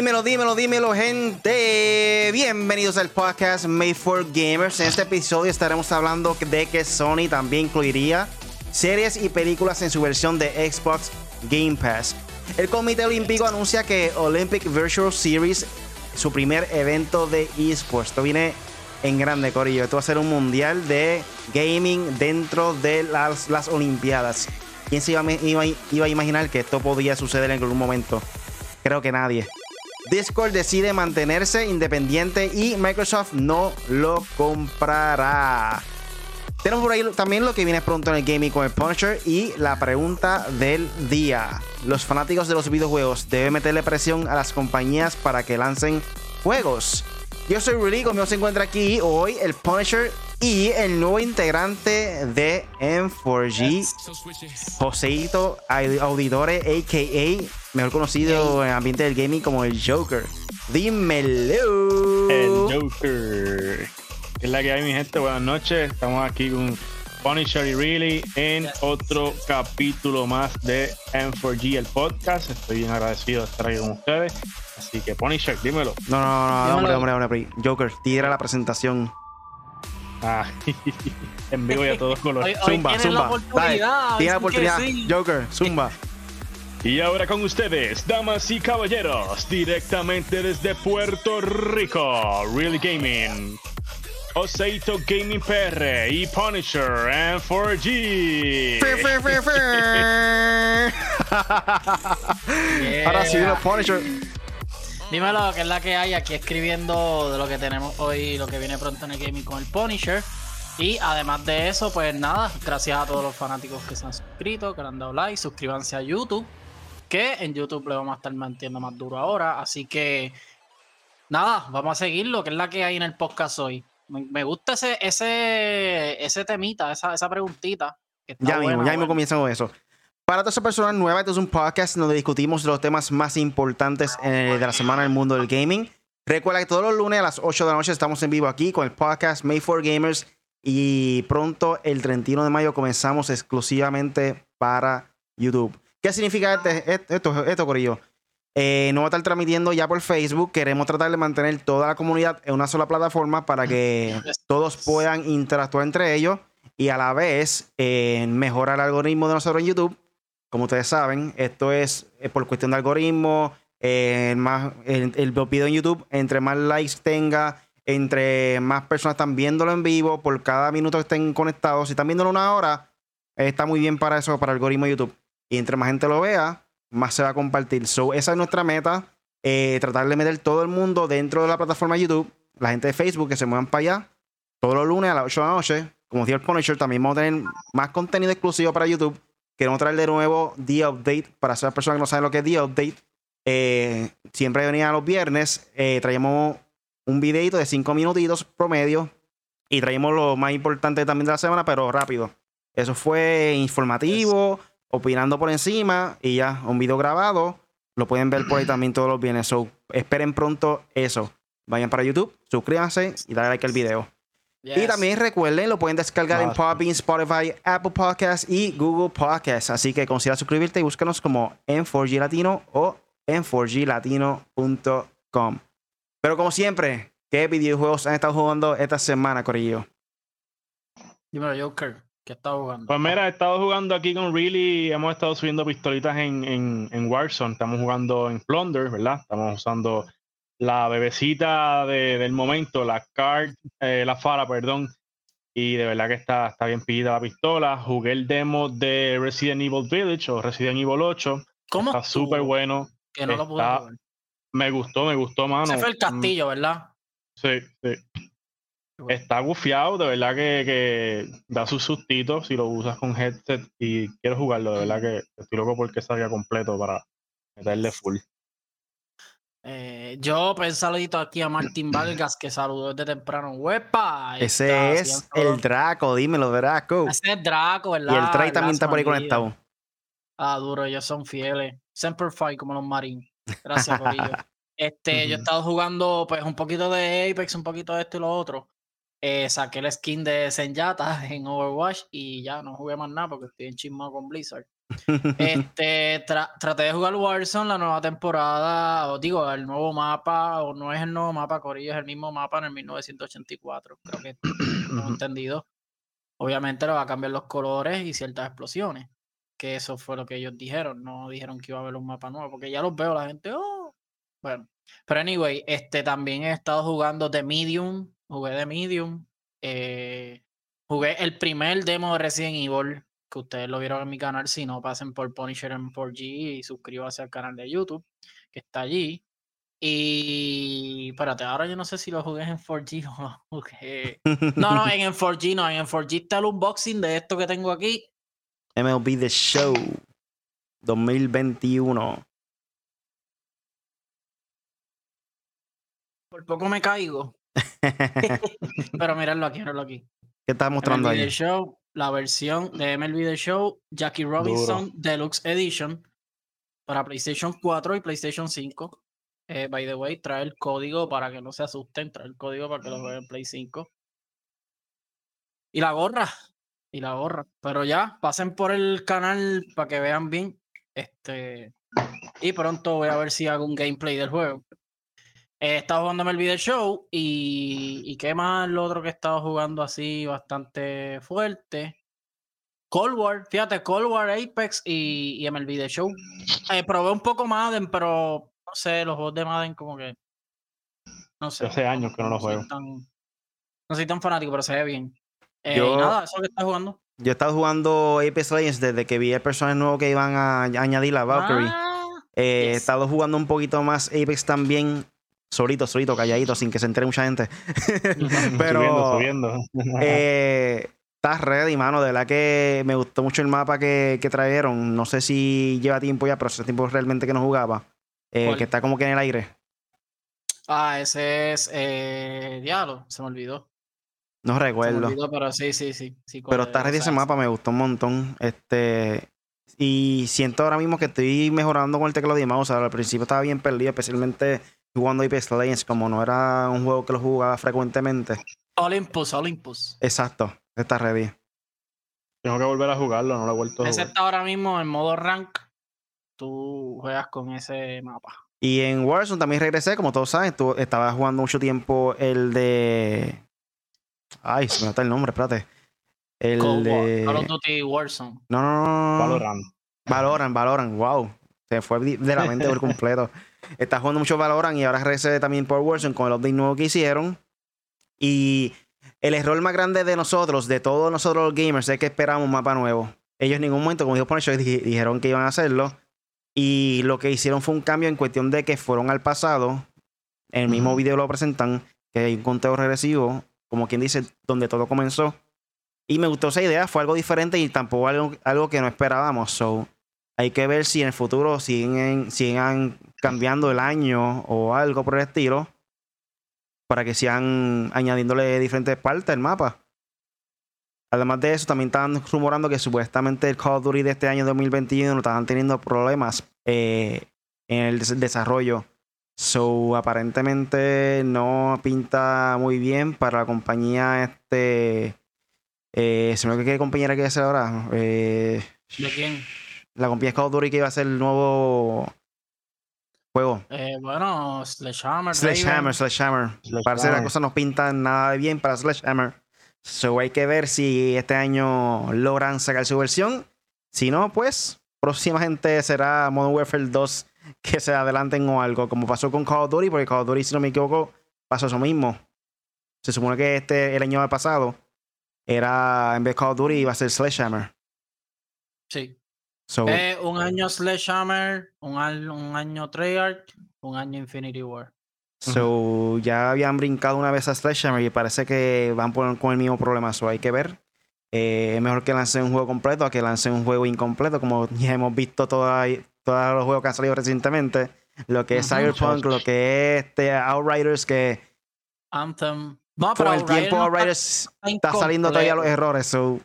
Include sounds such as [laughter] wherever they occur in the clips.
Dímelo, dímelo, dímelo, gente. Bienvenidos al podcast Made for Gamers. En este episodio estaremos hablando de que Sony también incluiría series y películas en su versión de Xbox Game Pass. El Comité Olímpico anuncia que Olympic Virtual Series, su primer evento de esports, esto viene en grande, Corillo. Esto va a ser un mundial de gaming dentro de las, las Olimpiadas. ¿Quién se iba, iba, iba a imaginar que esto podía suceder en algún momento? Creo que nadie. Discord decide mantenerse independiente y Microsoft no lo comprará. Tenemos por ahí también lo que viene pronto en el gaming con el Punisher y la pregunta del día. Los fanáticos de los videojuegos deben meterle presión a las compañías para que lancen juegos. Yo soy Rudy, conmigo se encuentra aquí hoy el Punisher y el nuevo integrante de M4G, Joseito Auditore, a.k.a. mejor conocido en el ambiente del gaming como el Joker. Dímelo. El Joker. Es la que hay, mi gente. Buenas noches. Estamos aquí con Punisher y Really en otro capítulo más de M4G, el podcast. Estoy bien agradecido de estar aquí con ustedes. Así que Punisher, dímelo. No, no, no, hombre, hombre, hombre. Joker, tira la presentación. Ah, [laughs] en vivo ya todos con los Zumba, Zumba. tiene la oportunidad. Joker, Zumba. [laughs] Y ahora con ustedes, damas y caballeros, directamente desde Puerto Rico, Really Gaming. Oseito Gaming PR y Punisher and 4G. [laughs] Ahora sí, los Punisher. Dímelo, que es la que hay aquí escribiendo de lo que tenemos hoy, lo que viene pronto en el gaming con el Punisher. Y además de eso, pues nada, gracias a todos los fanáticos que se han suscrito, que le han dado like, suscríbanse a YouTube, que en YouTube le vamos a estar manteniendo más duro ahora. Así que nada, vamos a seguirlo, que es la que hay en el podcast hoy. Me, gusta ese, ese, ese temita, esa, esa preguntita. ya mismo, ya mismo comienza con eso. Para todas esas personas nuevas, este es un podcast donde discutimos los temas más importantes eh, de la semana en el mundo del gaming. Recuerda que todos los lunes a las 8 de la noche estamos en vivo aquí con el podcast Made for Gamers y pronto el 31 de mayo comenzamos exclusivamente para YouTube. ¿Qué significa este, esto, esto, Corillo? Eh, no va a estar transmitiendo ya por Facebook. Queremos tratar de mantener toda la comunidad en una sola plataforma para que [laughs] todos puedan interactuar entre ellos y a la vez eh, mejorar el algoritmo de nosotros en YouTube. Como ustedes saben, esto es, por cuestión de algoritmo. Eh, más, el, el, video en YouTube, entre más likes tenga, entre más personas están viéndolo en vivo, por cada minuto que estén conectados, si están viéndolo una hora, está muy bien para eso, para el algoritmo de YouTube. Y entre más gente lo vea, más se va a compartir. So, esa es nuestra meta. Eh, tratar de meter todo el mundo dentro de la plataforma YouTube. La gente de Facebook que se muevan para allá. Todos los lunes a las 8 de la noche. Como decía el Punisher, también vamos a tener más contenido exclusivo para YouTube. Queremos traer de nuevo The Update. Para esas personas que no saben lo que es The Update. Eh, siempre venía los viernes. Eh, traíamos un videito de 5 minutitos promedio. Y traíamos lo más importante también de la semana, pero rápido. Eso fue informativo opinando por encima y ya, un video grabado. Lo pueden ver por ahí también todos los viernes. So, esperen pronto eso. Vayan para YouTube, suscríbanse y dale like al video. Y también recuerden, lo pueden descargar en Podbean, Spotify, Apple Podcasts y Google Podcasts. Así que considera suscribirte y búscanos como en 4G Latino o en 4glatino.com. Pero como siempre, ¿qué videojuegos han estado jugando esta semana, Corillo? Dímelo, Joker. ¿Qué estado jugando? Pues mira, he estado jugando aquí con Really, hemos estado subiendo pistolitas en, en, en Warzone, estamos jugando en Plunder, ¿verdad? Estamos usando la bebecita de, del momento, la card, eh, la fara, perdón, y de verdad que está, está bien pillada la pistola. Jugué el demo de Resident Evil Village o Resident Evil 8. ¿Cómo? Está súper bueno. Que no lo pude Me gustó, me gustó, mano. Ese fue el castillo, ¿verdad? Sí, sí. Está gufiado, de verdad que, que, da sus sustitos si lo usas con headset y quiero jugarlo, de verdad que estoy loco porque salga completo para meterle full. Eh, yo pues saludito aquí a Martín Vargas que saludó desde temprano. ¡Huepa! Ese es el Draco, dímelo, Draco. Ese es Draco, ¿verdad? Y el Trey también está por ahí conectado. Ah, duro, ellos son fieles. Semper Fi como los Marines. Gracias [laughs] por ello. Este, yo he estado jugando pues un poquito de Apex, un poquito de esto y lo otro. Eh, saqué el skin de Senyata [laughs] en Overwatch y ya no jugué más nada porque estoy en chismado con Blizzard. Este, tra- traté de jugar Warzone la nueva temporada, o digo, el nuevo mapa, o no es el nuevo mapa, Corillo, es el mismo mapa en el 1984, creo que [clears throat] tengo entendido. Obviamente le va a cambiar los colores y ciertas explosiones, que eso fue lo que ellos dijeron, no dijeron que iba a haber un mapa nuevo, porque ya los veo la gente, oh, bueno. Pero anyway, este, también he estado jugando The Medium, jugué The Medium, eh, jugué el primer demo de Resident Evil, que ustedes lo vieron en mi canal, si no pasen por Punisher en 4G y suscríbanse al canal de YouTube, que está allí. Y espérate, ahora yo no sé si lo jugué en 4G [laughs] o lo jugué. No, no, en el 4G no, en el 4G está el unboxing de esto que tengo aquí. MLB The Show 2021. Por poco me caigo. [laughs] [laughs] Pero míralo aquí, míralo aquí. ¿Qué estás mostrando MLB The ahí? Show, la versión de MLB The Show, Jackie Robinson Deluxe Edition para PlayStation 4 y PlayStation 5. Eh, by the way, trae el código para que no se asusten, trae el código para que lo vean en Play 5. Y la gorra, y la gorra. Pero ya, pasen por el canal para que vean bien. Este, y pronto voy a ver si hago un gameplay del juego. He estado jugando el video show y, y qué más lo otro que he estado jugando así bastante fuerte. Cold War, fíjate, Cold War, Apex y, y MLB The Show. Eh, probé un poco Madden, pero no sé, los juegos de Madden como que. No sé. Hace años que no lo soy juego. tan- no soy tan fanático, pero se ve bien. Eh, Yo- y nada, eso que estás jugando. Yo he estado jugando Apex Legends desde que vi el personaje nuevo que iban a añadir la Valkyrie. Ah, Eh, He estado jugando un poquito más Apex también, solito, solito, calladito, sin que se entere mucha gente. [laughs] [laughs] Pero subiendo, subiendo. [laughs] eh, estás ready, mano. De verdad que me gustó mucho el mapa que, que trajeron. No sé si lleva tiempo ya, pero hace tiempo realmente que no jugaba. Eh, que está como que en el aire. Ah, ese es. Eh, diablo, se me olvidó. No Se me recuerdo. olvidó, pero sí, sí, sí. sí Pero está es, ready o ese sea, mapa, me gustó un montón. Este. Y siento ahora mismo que estoy mejorando con el teclado de mouse. Al principio estaba bien perdido, especialmente jugando Apex Legends, como no era un juego que lo jugaba frecuentemente. Olympus, Olympus. Exacto, está ready. Tengo que volver a jugarlo, no lo he vuelto a Ese jugar. está ahora mismo en modo rank. Tú juegas con ese mapa. Y en Warzone también regresé, como todos saben. estuve- estaba jugando mucho tiempo el de. Ay, se me nota el nombre, espérate. El Cold War, de. Call of Duty Warzone. No, no, no. Valorant. Valorant, Valorant, wow. Se fue de la mente por [laughs] completo. Está jugando mucho Valorant y ahora regresé también por Warzone con el update nuevo que hicieron. Y el error más grande de nosotros, de todos nosotros los gamers, es que esperamos un mapa nuevo. Ellos en ningún momento, como dijo Punisher, di- dijeron que iban a hacerlo. Y lo que hicieron fue un cambio en cuestión de que fueron al pasado. En el mismo Ujú. video lo presentan, que hay un conteo regresivo, como quien dice, donde todo comenzó. Y me gustó esa idea, fue algo diferente y tampoco algo, algo que no esperábamos. So, hay que ver si en el futuro siguen, sigan cambiando el año o algo por el estilo. Para que sigan añadiéndole diferentes partes al mapa. Además de eso, también estaban rumorando que supuestamente el Call of Duty de este año 2021 estaban teniendo problemas eh, en el des- desarrollo. So, aparentemente no pinta muy bien para la compañía este... Eh, se me olvidó qué compañía era que ser ahora. Eh, ¿De quién? La compañía Call of Duty que iba a ser el nuevo juego. Eh, bueno, Sledgehammer. Sledgehammer. Sledgehammer. Parece que las cosas no pintan nada de bien para Sledgehammer. So hay que ver si este año logran sacar su versión. Si no, pues próximamente será Modern Warfare 2 que se adelanten o algo, como pasó con Call of Duty, porque Call of Duty, si no me equivoco, pasó eso mismo. Se supone que este el año pasado era en vez de Call of Duty iba a ser Sledgehammer. Sí. So, Eh, un año Sledgehammer, un, un año Treyarch, un año Infinity War. So, ya habían brincado una vez a Sledgehammer y parece que van por- con el mismo problema. So, hay que ver. Eh, es mejor que lancen un juego completo a que lancen un juego incompleto, como [laughs] ya hemos visto toda- todos los juegos que han salido recientemente. Lo que es Ujú. Cyberpunk, lo que es este Outriders, que Anthem. No, con pero el tiempo no Outriders está está saliendo todavía los errores. So,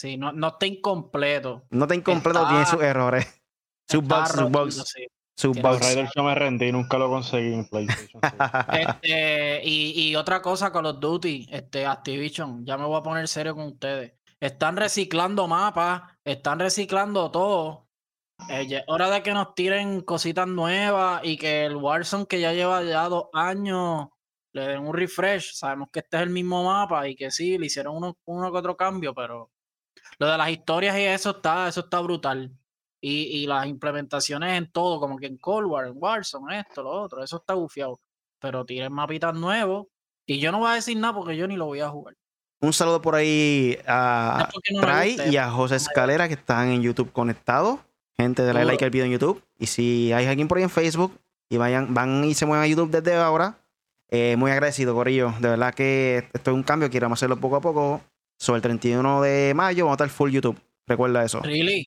Sí, no, no está incompleto. no está incompleto, Está- tiene sus errores. Sus bugs, sus bugs, sí. sus bugs. Yo me rendí y nunca lo conseguí en PlayStation. [laughs] Este, y, y otra cosa, Call of Duty, este, Activision, ya me voy a poner serio con ustedes. Están reciclando mapas están reciclando todo. Eh, hora de que nos tiren cositas nuevas y que el Warzone que ya lleva ya dos años le den un refresh. Sabemos que este es el mismo mapa y que sí, le hicieron uno, uno que otro cambio, pero lo de las historias y eso está, eso está brutal. Y, y las implementaciones en todo, como que en Cold War, en Warzone, esto, lo otro, eso está bufiado. Pero tienen mapitas nuevos. Y yo no voy a decir nada porque yo ni lo voy a jugar. Un saludo por ahí a Ray y a José Escalera que están en YouTube conectados. Gente de la like el video en YouTube. Y si hay alguien por ahí en Facebook y vayan, van y se mueven a YouTube desde ahora, eh, muy agradecido, Corillo. De verdad que esto es un cambio, queremos hacerlo poco a poco. Sobre el 31 de mayo vamos a estar full YouTube. Recuerda eso. Really?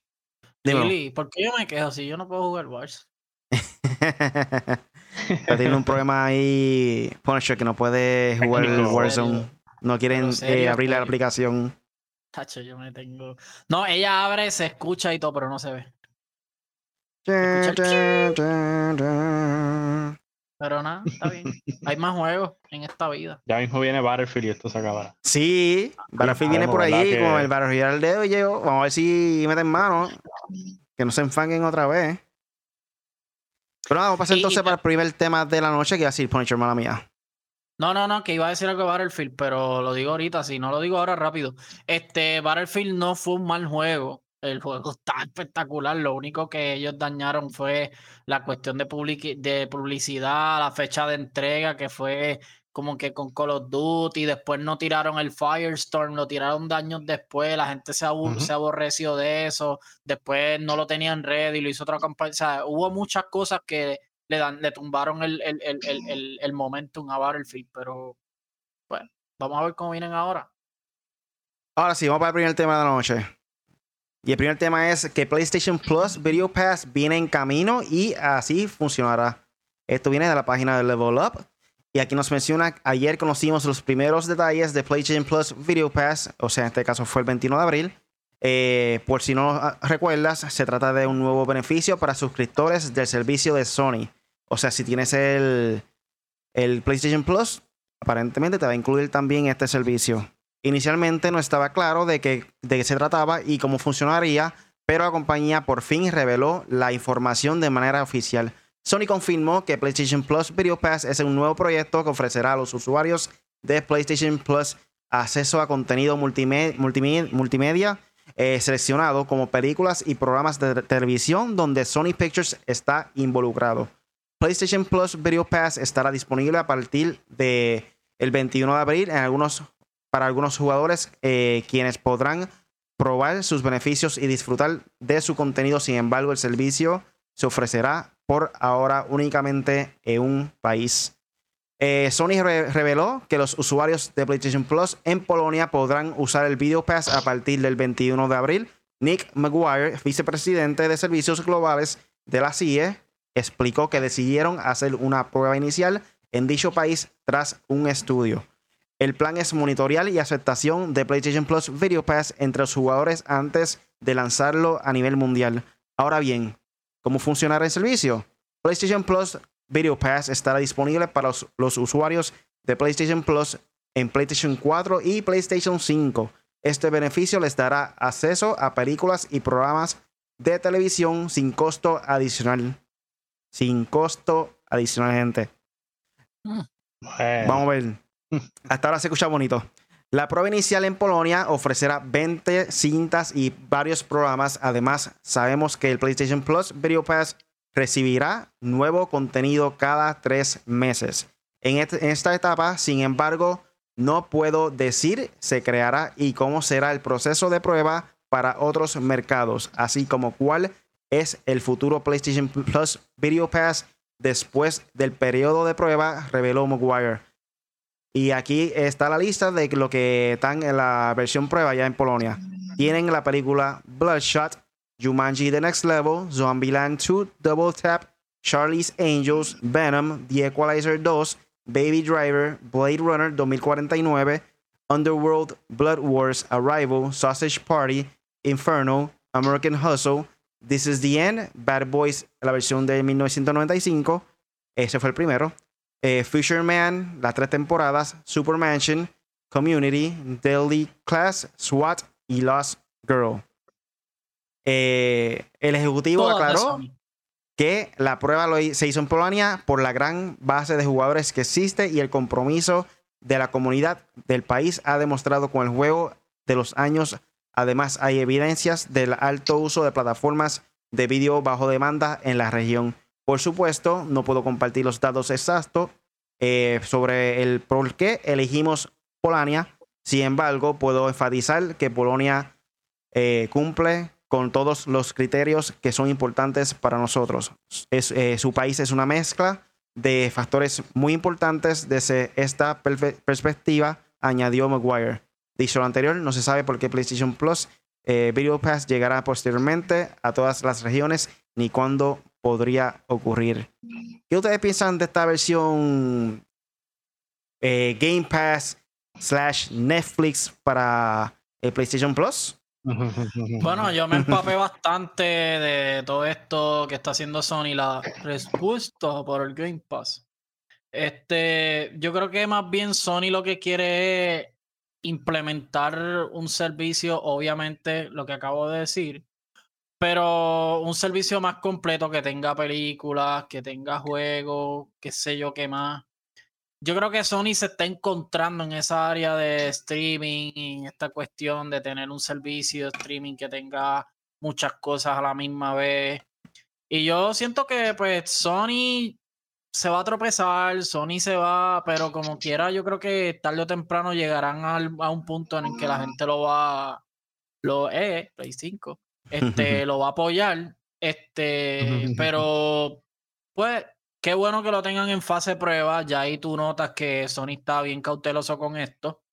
Really? ¿Por qué yo me quejo si yo no puedo jugar Wars? [laughs] tiene un problema ahí, Punisher, que no puede jugar el Warzone. No quieren eh, abrir la aplicación. Tacho, yo me tengo. No, ella abre, se escucha y todo, pero no se ve. Pero nada, está bien. [laughs] Hay más juegos en esta vida. Ya mismo viene Battlefield y esto se acabará. Sí, Battlefield viene por ahí, con el Battlefield al dedo y llego. Vamos a ver si meten mano. Que no se enfanguen otra vez. Pero nada, vamos a pasar entonces para el primer tema de la noche, que va a decir Punisher, mala mía. No, no, no, que iba a decir algo de Battlefield, pero lo digo ahorita, si no lo digo ahora rápido. Este, Battlefield no fue un mal juego. El juego está espectacular. Lo único que ellos dañaron fue la cuestión de, de publicidad, la fecha de entrega, que fue como que con Call of Duty. Después no tiraron el Firestorm, lo tiraron daños después. La gente se, se aborreció de eso. Después no lo tenían ready, lo hizo otra campaña. O sea, hubo muchas cosas que le, dan, le tumbaron el, el, el, el, momentum a Battlefield. Pero bueno, vamos a ver cómo vienen ahora. Ahora sí, vamos para el primer tema de la noche. Y el primer tema es que PlayStation Plus Video Pass viene en camino y así funcionará. Esto viene de la página de Level Up. Y aquí nos menciona, ayer conocimos los primeros detalles de PlayStation Plus Video Pass, o sea, en este caso fue el 21 de abril. Eh, por si no recuerdas, se trata de un nuevo beneficio para suscriptores del servicio de Sony. O sea, si tienes el, el PlayStation Plus, aparentemente te va a incluir también este servicio. Inicialmente no estaba claro de qué, de qué se trataba y cómo funcionaría, pero la compañía por fin reveló la información de manera oficial. Sony confirmó que PlayStation Plus Video Pass es un nuevo proyecto que ofrecerá a los usuarios de PlayStation Plus acceso a contenido multimedia, eh, seleccionado como películas y programas de televisión donde Sony Pictures está involucrado. PlayStation Plus Video Pass estará disponible a partir del el 21 de abril en algunos para algunos jugadores eh, quienes podrán probar sus beneficios y disfrutar de su contenido. Sin embargo, el servicio se ofrecerá por ahora únicamente en un país. Eh, Sony reveló que los usuarios de PlayStation Plus en Polonia podrán usar el Video Pass a partir del 21 de abril. Nick Maguire, vicepresidente de servicios globales de la CIE, explicó que decidieron hacer una prueba inicial en dicho país tras un estudio. El plan es monitorear y aceptación de PlayStation Plus Video Pass entre los jugadores antes de lanzarlo a nivel mundial. Ahora bien, ¿cómo funcionará el servicio? PlayStation Plus Video Pass estará disponible para los, usuarios de PlayStation Plus en PlayStation 4 y PlayStation 5. Este beneficio les dará acceso a películas y programas de televisión sin costo adicional. Sin costo adicional, gente. Mm. Vamos a ver. Hasta ahora se escucha bonito. La prueba inicial en Polonia ofrecerá 20 cintas y varios programas. Además, sabemos que el PlayStation Plus Video Pass recibirá nuevo contenido cada tres meses. En, en esta etapa, sin embargo, no puedo decir se creará y cómo será el proceso de prueba para otros mercados, así como cuál es el futuro PlayStation Plus Video Pass después del periodo de prueba, reveló Maguire. Y aquí está la lista de lo que están en la versión prueba ya en Polonia. Tienen la película Bloodshot, Jumanji The Next Level, Zombieland 2, Double Tap, Charlie's Angels, Venom, The Equalizer 2, Baby Driver, Blade Runner 2049, Underworld, Blood Wars, Arrival, Sausage Party, Inferno, American Hustle, This is the End, Bad Boys, la versión de 1995. Ese fue el primero eh, Fisherman, las tres temporadas, Super Mansion, Community, Daily Class, SWAT y Lost Girl. Eh, el ejecutivo Todas aclaró que la prueba lo se hizo en Polonia por la gran base de jugadores que existe y el compromiso de la comunidad del país ha demostrado con el juego de los años. Además, hay evidencias del alto uso de plataformas de vídeo bajo demanda en la región. Por supuesto, no puedo compartir los datos exactos eh, sobre el por qué elegimos Polonia. Sin embargo, puedo enfatizar que Polonia eh, cumple con todos los criterios que son importantes para nosotros. Es, eh, su país es una mezcla de factores muy importantes desde esta perspectiva, añadió Maguire. Dicho lo anterior, no se sabe por qué PlayStation Plus eh, Video Pass llegará posteriormente a todas las regiones ni cuándo podría ocurrir. ¿Qué ustedes piensan de esta versión eh, Game Pass slash Netflix para el PlayStation Plus? [laughs] Bueno, yo me empapé bastante de todo esto que está haciendo Sony, la respuesta por el Game Pass. Este, yo creo que más bien Sony lo que quiere es implementar un servicio, obviamente, lo que acabo de decir, pero un servicio más completo que tenga películas, que tenga juegos, qué sé yo qué más. Yo creo que Sony se está encontrando en esa área de streaming, en esta cuestión de tener un servicio de streaming que tenga muchas cosas a la misma vez. Y yo siento que pues Sony se va a tropezar, Sony se va, pero como quiera, yo creo que tarde o temprano llegarán a un punto en el que la gente lo va, lo eh, Play 5, este, lo va a apoyar, este, pero pues qué bueno que lo tengan en fase de prueba, ya ahí tú notas que Sony está bien cauteloso con esto.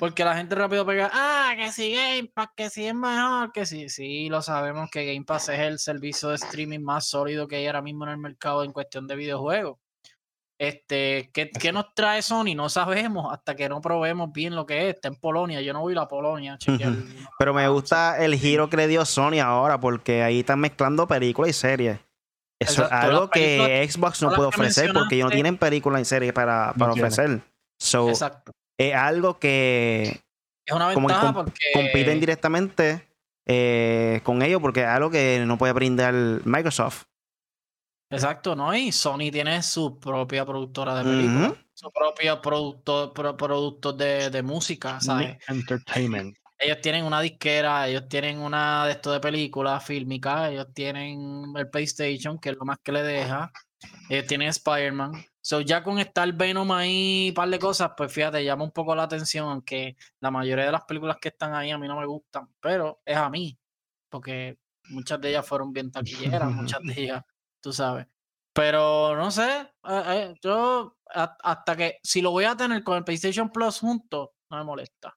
Porque la gente rápido pega, ah, que si Game Pass, que si es mejor, que sí, sí, lo sabemos que Game Pass es el servicio de streaming más sólido que hay ahora mismo en el mercado en cuestión de videojuegos. Este, ¿qué, qué nos trae Sony? No sabemos hasta que no probemos bien lo que es. Está en Polonia, yo no voy a ir a Polonia. a chequear Ujú. una- Pero me gusta el giro que le dio Sony ahora, porque ahí están mezclando películas y series. Eso es algo que Xbox no puede ofrecer porque ellos no tienen películas y series para, para ofrecer. So, Exacto. es algo que Es una como que ventaja porque compiten directamente eh, con ellos porque es algo que no puede brindar Microsoft. Exacto, ¿no? Y Sony tiene su propia productora de películas, su propio producto, pro- productos de, de música, ¿sabes? Entertainment. Ellos tienen una disquera, ellos tienen una de esto de películas fílmicas, ellos tienen el PlayStation, que es lo más que le deja, ellos tienen Spider-Man. So, ya con estar Venom ahí, un par de cosas, pues fíjate, llama un poco la atención, aunque la mayoría de las películas que están ahí a mí no me gustan, pero es a mí, porque muchas de ellas fueron bien taquilleras, [laughs] muchas de ellas, tú sabes. Pero no sé, eh, eh, yo hasta que si lo voy a tener con el PlayStation Plus junto, no me molesta.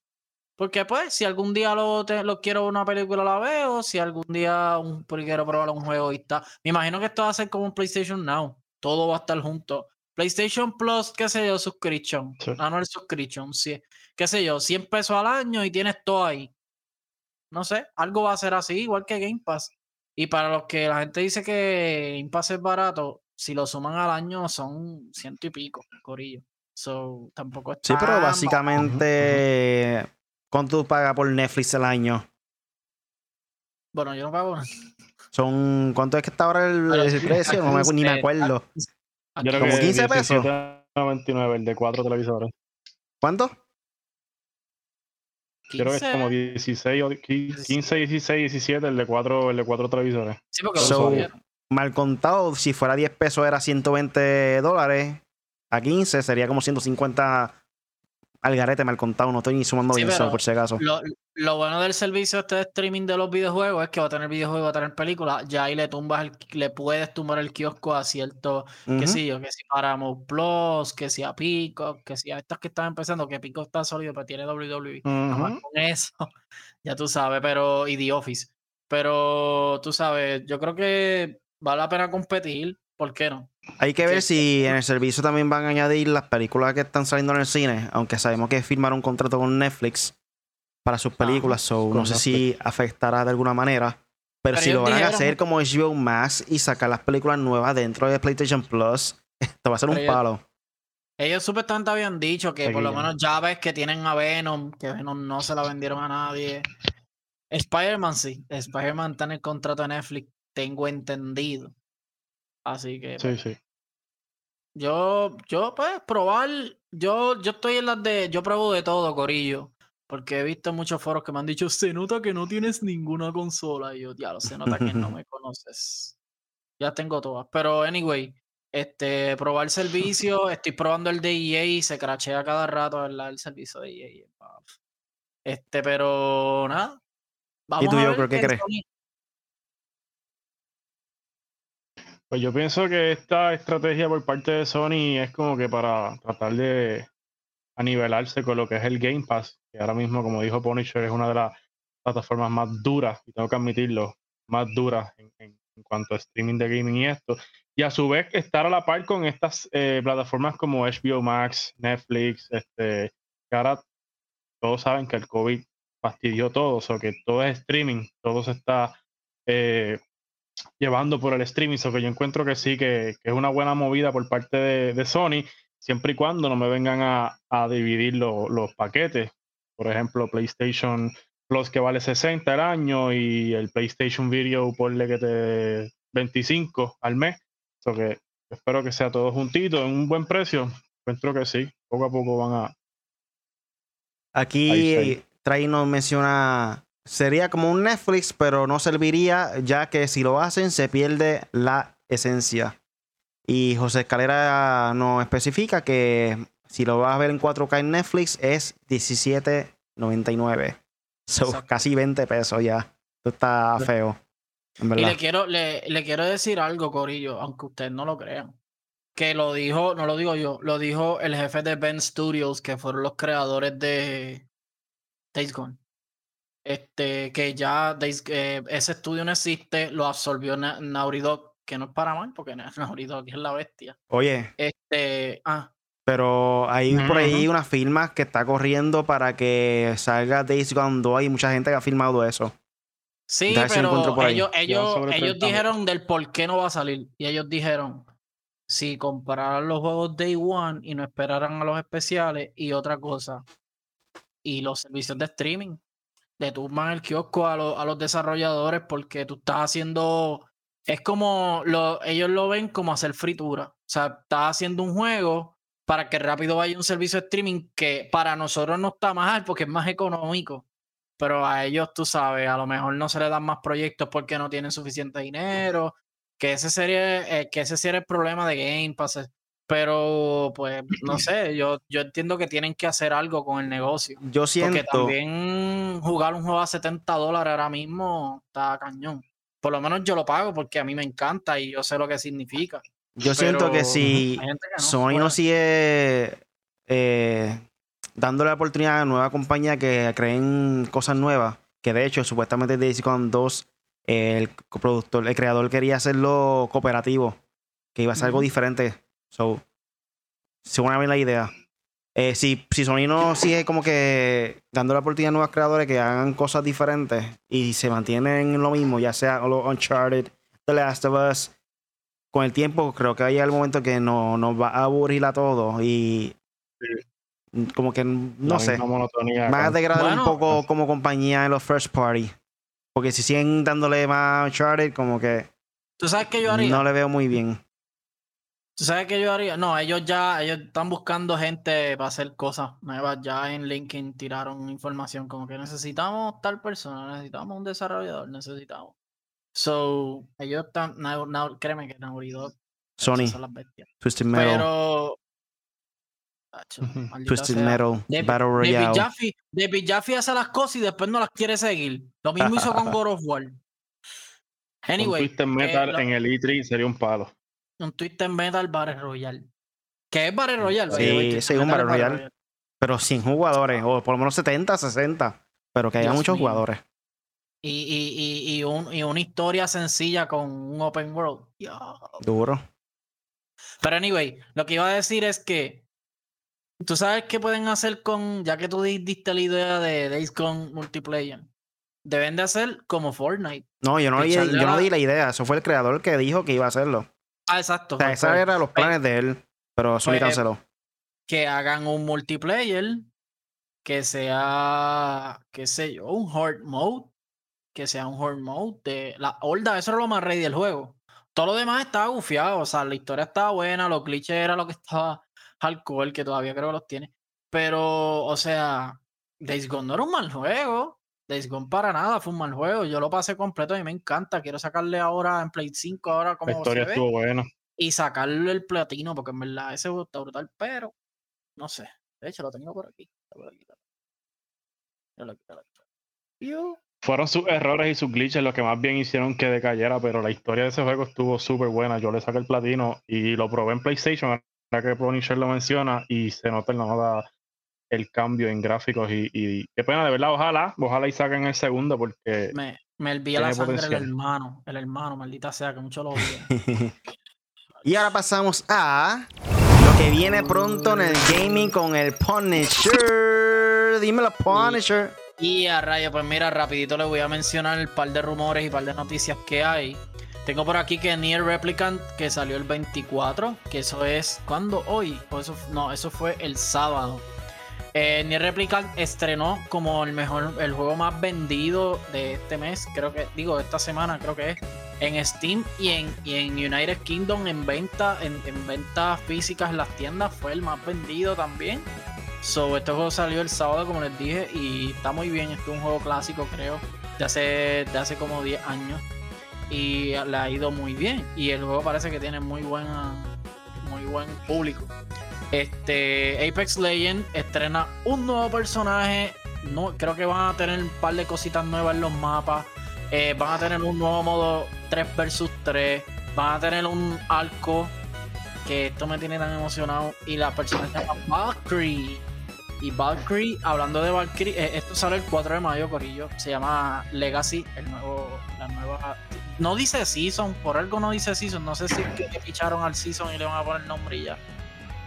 Porque pues, si algún día lo, te- lo quiero una película, la veo. Si algún día un, pues, quiero probar un juego y está. Me imagino que esto va a ser como un PlayStation Now. Todo va a estar junto. PlayStation Plus, qué sé yo, subscription. Sí. Anual subscription. Sí, qué sé yo, 100 pesos al año y tienes todo ahí. No sé, algo va a ser así, igual que Game Pass. Y para los que la gente dice que Game Pass es barato, si lo suman al año son ciento y pico, corillo. So, tampoco es Sí, pero básicamente, ¿cuánto tú pagas por Netflix al año? Bueno, yo no pago. Son, ¿Cuánto es que está ahora el, precio? No me, ni me acuerdo. Yo creo Como que 15 pesos. 17.99 el de cuatro televisores. ¿Cuánto? Yo creo que es como 16 o 15, 16, 17 el de cuatro, el de cuatro televisores. Sí, porque lo So. Mal contado, si fuera 10 pesos era 120 dólares. A 15 sería como 150 al garete mal contado. No estoy ni sumando Sí, bien eso, por si acaso. Lo, lo bueno del servicio este de streaming de los videojuegos es que va a tener videojuegos, va a tener películas. Ya ahí le tumbas el, le puedes tumbar el kiosco a cierto, qué Ujú. sé yo, que si Paramount Plus, que si a Pico, que si a estas que están empezando, que Pico está sólido, pero tiene WWE. Nada más Ujú. con eso, [laughs] ya tú sabes, pero, y The Office. Pero tú sabes, yo creo que vale la pena competir, ¿por qué no? Hay que ver Sí. si en el servicio también van a añadir las películas que están saliendo en el cine, aunque sabemos que firmaron un contrato con Netflix para sus películas, so, no sé si afectará de alguna manera. Pero, Pero si lo van a hacer como HBO Max y sacar las películas nuevas dentro de PlayStation Plus, [laughs] esto va a ser un ellos- palo. Ellos supuestamente habían dicho que por lo menos ya ves que tienen a Venom, que Venom no se la vendieron a nadie. Spider-Man sí. Spider-Man está en el contrato de Netflix, tengo entendido. Así que. Sí, sí. Yo, yo, pues, probar. Yo, yo estoy en las de. Yo pruebo de todo, Corillo. Porque he visto muchos foros que me han dicho, se nota que no tienes ninguna consola. Y yo, diablo, se nota que no [laughs] me conoces. Ya tengo todas. Pero, anyway, este, probar servicio. Estoy probando el de EA y se crachea cada rato, ¿verdad? El servicio de EA. Este, pero nada. Vamos ¿Y tú, a yo ver creo que crees? Sony- Pues yo pienso que esta estrategia por parte de Sony es como que para tratar de anivelarse con lo que es el Game Pass, que ahora mismo, como dijo Punisher, es una de las plataformas más duras, y tengo que admitirlo, más duras en, en- cuanto a streaming de gaming y esto. Y a su vez estar a la par con estas eh, plataformas como HBO Max, Netflix, este, que ahora todos saben que el COVID fastidió todo, o sea, que todo es streaming, todo se está eh, llevando por el streaming, so que yo encuentro que sí, que, que es una buena movida por parte de, de Sony, siempre y cuando no me vengan a, a dividir lo- los paquetes. Por ejemplo, PlayStation Plus que vale 60 al año y el PlayStation Video ponle que te 25 al mes. So que espero que sea todo juntito en un buen precio. Encuentro que sí, poco a poco van a... Aquí Ahí está. Trai nos menciona, sería como un Netflix, pero no serviría ya que si lo hacen se pierde la esencia. Y José Escalera nos especifica que si lo vas a ver en 4K en Netflix es 17.99. So, casi 20 pesos ya. Esto está feo. En Y le quiero, le, le quiero decir algo, Corillo, aunque ustedes no lo crean. Que lo dijo, no lo digo yo, lo dijo el jefe de Ben Studios, que fueron los creadores de Days Gone. Este, que ya Days- eh, ese estudio no existe, lo absorbió Na- Naughty Dog, que no es para mal, porque Na- [laughs] Naughty Dog es la bestia. Oye, Este, ah, pero hay por ahí Ujú. unas firmas que está corriendo para que salga Days Gone 2. Hay mucha gente que ha firmado eso. Sí, Deja pero ellos, ellos, ellos 30 mil. dijeron del por qué no va a salir. Y ellos dijeron, si compararan los juegos Day One y no esperaran a los especiales y otra cosa, y los servicios de streaming, le tumban el kiosco a, los- a los desarrolladores porque tú estás haciendo, es como, lo, ellos lo ven como hacer fritura. O sea, estás haciendo un juego para que rápido vaya un servicio de streaming que para nosotros no está mal porque es más económico. Pero a ellos, tú sabes, a lo mejor no se le dan más proyectos porque no tienen suficiente dinero. Que ese sería, eh, que ese sería el problema de Game Pass. Pero, pues, no [laughs] sé, yo, yo entiendo que tienen que hacer algo con el negocio. Yo Porque siento. también jugar un juego a 70 dólares ahora mismo está cañón. Por lo menos yo lo pago porque a mí me encanta y yo sé lo que significa. Yo siento que si que no, Sony no sigue eh, dándole la oportunidad a nueva compañía que creen cosas nuevas, que de hecho supuestamente Days Gone 2, eh, el productor, el creador quería hacerlo cooperativo, que iba a ser algo diferente. So, según a mí la idea. Eh, si, si Sony no sigue como que dando la oportunidad a nuevos creadores que hagan cosas diferentes y se mantienen en lo mismo, ya sea los Uncharted, The Last of Us, con el tiempo creo que hay el momento que no, nos va a aburrir a todos y como que no la sé, van a con- degradar Bueno. un poco como compañía en los first party. Porque si siguen dándole más Uncharted, como que ¿Tú sabes qué yo haría? no le veo muy bien. ¿Tú sabes qué yo haría? No, ellos ya ellos están buscando gente para hacer cosas nuevas. Ya en LinkedIn tiraron información como que necesitamos tal persona, necesitamos un desarrollador, necesitamos. So, ellos están, now- now- créeme que Naughty Dog, Sony, esas son las bestias. Twisted Metal, Pero... Tacho, Twisted sea. Metal, David- Battle David Royale. Jaffe, David Jaffe hace las cosas y después no las quiere seguir. Lo mismo hizo con [laughs] God of War. Anyway, Twisted eh, Metal lo- en el E3 sería un palo. Un Twisted Metal Battle Royale. ¿Qué es Battle Royale? Sí, sí, un Battle es Royale. Pero 100 jugadores, o por lo menos 70, 60. Pero que haya Dios muchos mío. jugadores. Y, y, y, y, un- y una historia sencilla con un open world. Duro. Pero anyway, lo que iba a decir es que tú sabes qué pueden hacer con, ya que tú di- diste la idea de Days Gone multiplayer, deben de hacer como Fortnite. No, yo no, di, yo no di la idea. Eso fue el creador que dijo que iba a hacerlo. Ah, exacto. O sea, esos eran los planes de él. Pero Sony Pues, canceló. que hagan un multiplayer que sea, qué sé yo, un hard mode que sea un horde mode de la horda, eso era lo más ready del juego. Todo lo demás estaba gufiado, o sea, la historia estaba buena, los glitches era lo que estaba hardcore, que todavía creo que los tiene. Pero, o sea, Days Gone no era un mal juego. Days Gone para nada fue un mal juego. Yo lo pasé completo y me encanta. Quiero sacarle ahora en Play 5 ahora como La historia estuvo buena. Y sacarle el platino, porque en verdad ese juego está brutal, pero no sé. De hecho, lo tengo por aquí. Por aquí. Fueron sus errores y sus glitches los que más bien hicieron que decayera, pero la historia de ese juego estuvo súper buena. Yo le saqué el platino y lo probé en PlayStation, ahora que Punisher lo menciona, y se nota en la nada el cambio en gráficos y, y, qué pena, de verdad, ojalá, ojalá y saquen el segundo porque... Me, me olvida la sangre el hermano, el hermano, maldita sea, que mucho lo odia. [laughs] y ahora pasamos a lo que viene pronto en el gaming con el Punisher. Dímelo, Punisher. Y, y a rayo, pues mira, rapidito le voy a mencionar el par de rumores y par de noticias que hay. Tengo por aquí que Nier Replicant, que salió el 24, que eso es, ¿cuándo? Hoy. O eso, no, eso fue el sábado. Eh, Nier Replicant estrenó como el mejor, el juego más vendido de este mes, creo que, digo, esta semana, creo que es, en Steam y en, en United Kingdom en venta, en, ventas físicas en las tiendas, fue el más vendido también. So, este juego salió el sábado, como les dije, y está muy bien. Es un juego clásico, creo, de hace, hace como 10 años. Y le ha ido muy bien. Y el juego parece que tiene muy buena, muy buen público. Este Apex Legends estrena un nuevo personaje. No, creo que van a tener un par de cositas nuevas en los mapas. Eh, van a tener un nuevo modo 3 vs 3. Van a tener un arco. Que esto me tiene tan emocionado. Y la persona se llama Valkyrie. Y Valkyrie, hablando de Valkyrie, eh, esto sale el 4 de mayo, Corillo. Se llama Legacy, el nuevo, la nueva. No dice Season, por algo no dice Season. No sé si que ficharon al Season y le van a poner nombre y ya.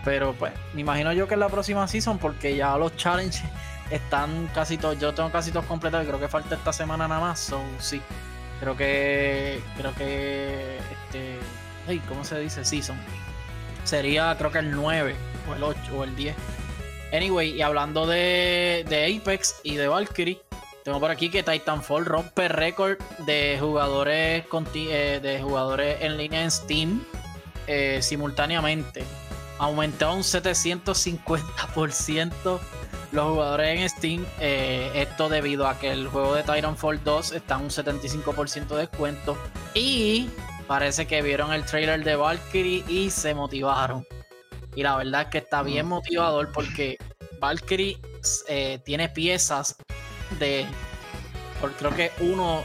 Pero pues, me imagino yo que es la próxima season porque ya los challenges [laughs] están casi todos. Yo tengo casi todos completados. Creo que falta esta semana nada más. So, sí. Creo que. Creo que. Este. Hey, ¿Cómo se dice? Season. Sería creo que el 9 o el 8 o el 10. Anyway, y hablando de, de Apex y de Valkyrie, tengo por aquí que Titanfall rompe récord de jugadores eh, de jugadores en línea en Steam eh, simultáneamente aumentó un 750% los jugadores en Steam. Eh, esto debido a que el juego de Titanfall 2 está en un 75% de descuento. Y parece que vieron el trailer de Valkyrie y se motivaron. Y la verdad es que está bien mm. motivador porque Valkyrie eh, tiene piezas de. Por, creo que uno.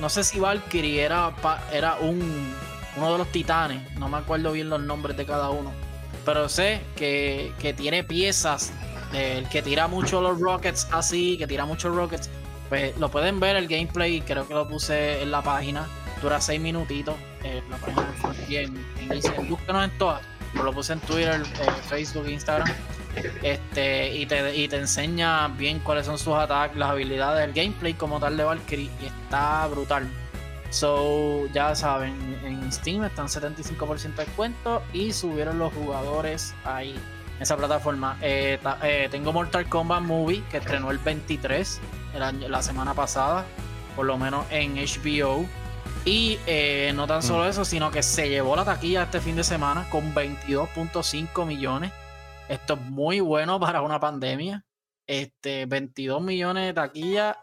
No sé si Valkyrie era, era un, uno de los titanes. No me acuerdo bien los nombres de cada uno pero sé que, tiene piezas del que tira mucho los rockets así, que tira muchos rockets. Pues lo pueden ver el gameplay, creo que lo puse en la página. Dura 6 minutitos. Eh, la página en, en, en, búsquenos en todas. lo puse en Twitter, eh, Facebook, Instagram. Este, y te, y te enseña bien cuáles son sus ataques, las habilidades, el gameplay como tal de Valkyrie. Y está brutal. So, ya saben, en Steam están 75% de descuento y subieron los jugadores ahí en esa plataforma. Eh, eh, tengo Mortal Kombat Movie que estrenó el 23 la semana pasada, por lo menos en HBO. Y eh, no tan solo mm. eso, sino que se llevó la taquilla este fin de semana con 22.5 millones. Esto es muy bueno para una pandemia. Este, 22 millones de taquilla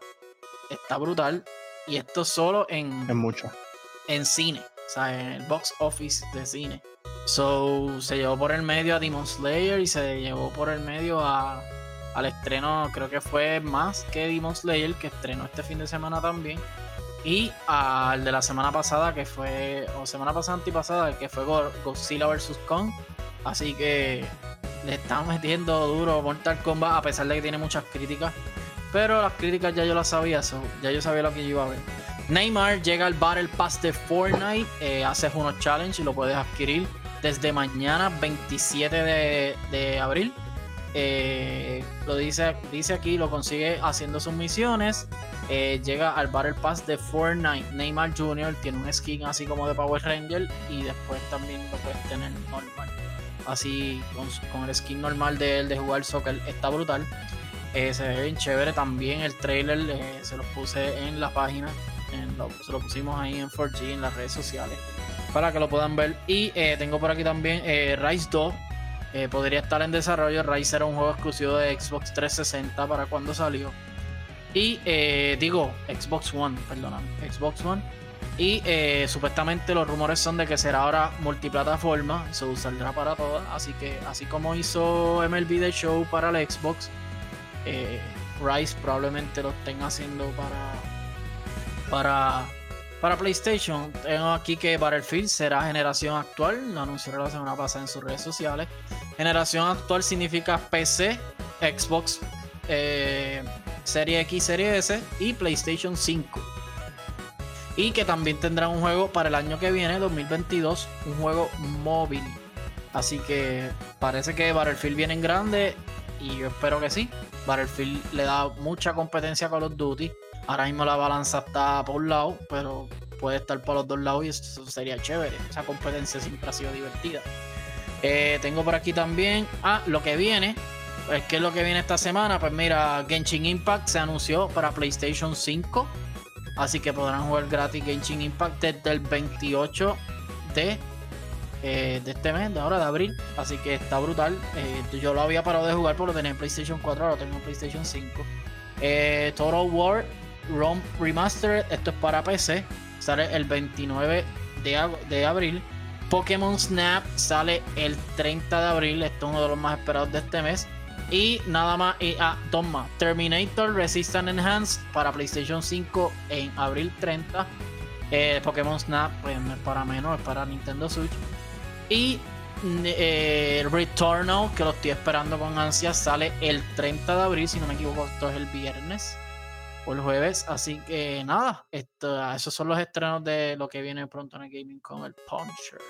está brutal. Y esto solo en. En mucho. En cine. O sea, en el box office de cine. So, se llevó por el medio a Demon Slayer y se llevó por el medio a, al estreno, creo que fue más que Demon Slayer, que estrenó este fin de semana también. Y al de la semana pasada, que fue, o semana pasada antipasada, que fue Godzilla vs. Kong. Así que le están metiendo duro Mortal Kombat, a pesar de que tiene muchas críticas. Pero las críticas ya yo las sabía, ya yo sabía lo que iba a ver. Neymar llega al Battle Pass de Fortnite, eh, haces unos challenge y lo puedes adquirir desde mañana 27 de, abril. Eh, lo dice, dice aquí, lo consigue haciendo sus misiones. Eh, llega al Battle Pass de Fortnite. Neymar Jr. tiene un skin así como de Power Ranger y después también lo puedes tener normal. Así con, con el skin normal de él de jugar soccer está brutal. Eh, se ve bien chévere también el trailer. eh, se los puse en la página. se lo pusimos ahí en 4G en las redes sociales. Para que lo puedan ver. Y eh, tengo por aquí también Rise 2. eh, podría estar en desarrollo. Rise era un juego exclusivo de Xbox 360 para cuando salió. Y digo, Xbox One, perdóname. Xbox One. Y supuestamente los rumores son de que será ahora multiplataforma, se saldrá para todas. Así que, así como hizo MLB The Show para el Xbox, eh, Rise probablemente lo estén haciendo para, para, para PlayStation. Tengo aquí que Battlefield será generación actual, lo anunciaron la semana pasada en sus redes sociales. Generación actual significa PC, Xbox, eh, Serie X, Serie S y PlayStation 5 y que también tendrá un juego para el año que viene, 2022, un juego móvil. Así que parece que Battlefield viene en grande y yo espero que sí. Battlefield le da mucha competencia a Call of Duty. Ahora mismo la balanza está por un lado, pero puede estar por los dos lados y eso sería chévere. Esa competencia siempre ha sido divertida. Eh, tengo por aquí también, ah, lo que viene. Pues, ¿Qué es lo que viene esta semana? Pues mira, Genshin Impact se anunció para PlayStation 5. Así que podrán jugar gratis Genshin Impact desde el 28 de, eh, de este mes, de ahora de abril. Así que está brutal. Eh, yo lo había parado de jugar porque lo tenía en PlayStation 4, ahora tengo en PlayStation 5. Eh, Total War ROM Remastered, esto es para PC. Sale el 29 de, de abril. Pokémon Snap sale el 30 de abril. Esto es uno de los más esperados de este mes. Y nada más, y, ah, más. Terminator Resistance Enhanced para PlayStation 5 en abril 30. Eh, Pokémon Snap, pues no es para menos, para Nintendo Switch. Y eh, Returnal, que lo estoy esperando con ansias, sale el 30 de abril, si no me equivoco, esto es el viernes o el jueves. Así que nada, esto, esos son los estrenos de lo que viene pronto en el gaming con el Punisher.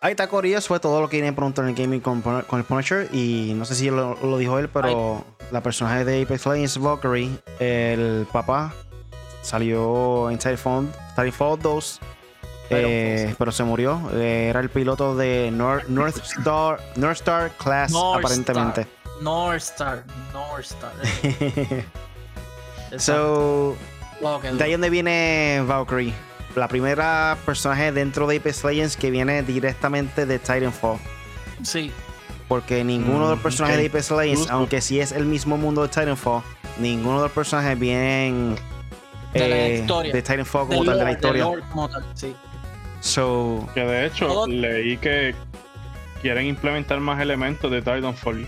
Ahí está Corillo, fue todo lo que viene pronto en el gaming con, con el Punisher. Y no sé si lo, lo dijo él, pero la personaje de Apex Legends, Valkyrie, el papá, salió en Titanfall, Titanfall 2. Eh, pero se murió. Eh, era el piloto de North, North Star North Star Class, North aparentemente. North Star, North Star. Exacto. [laughs] so, Wow, de ahí donde viene Valkyrie. La primera personaje dentro de Apex Legends que viene directamente de Titanfall. Sí, Porque ninguno de los Mm, personajes de Apex Legends, Justo. aunque sí es el mismo mundo de Titanfall, ninguno de los personajes vienen De la eh, historia. de Titanfall como del tal, de la historia. lore como tal, sí. So, Que de hecho Todo- leí que quieren implementar más elementos de Titanfall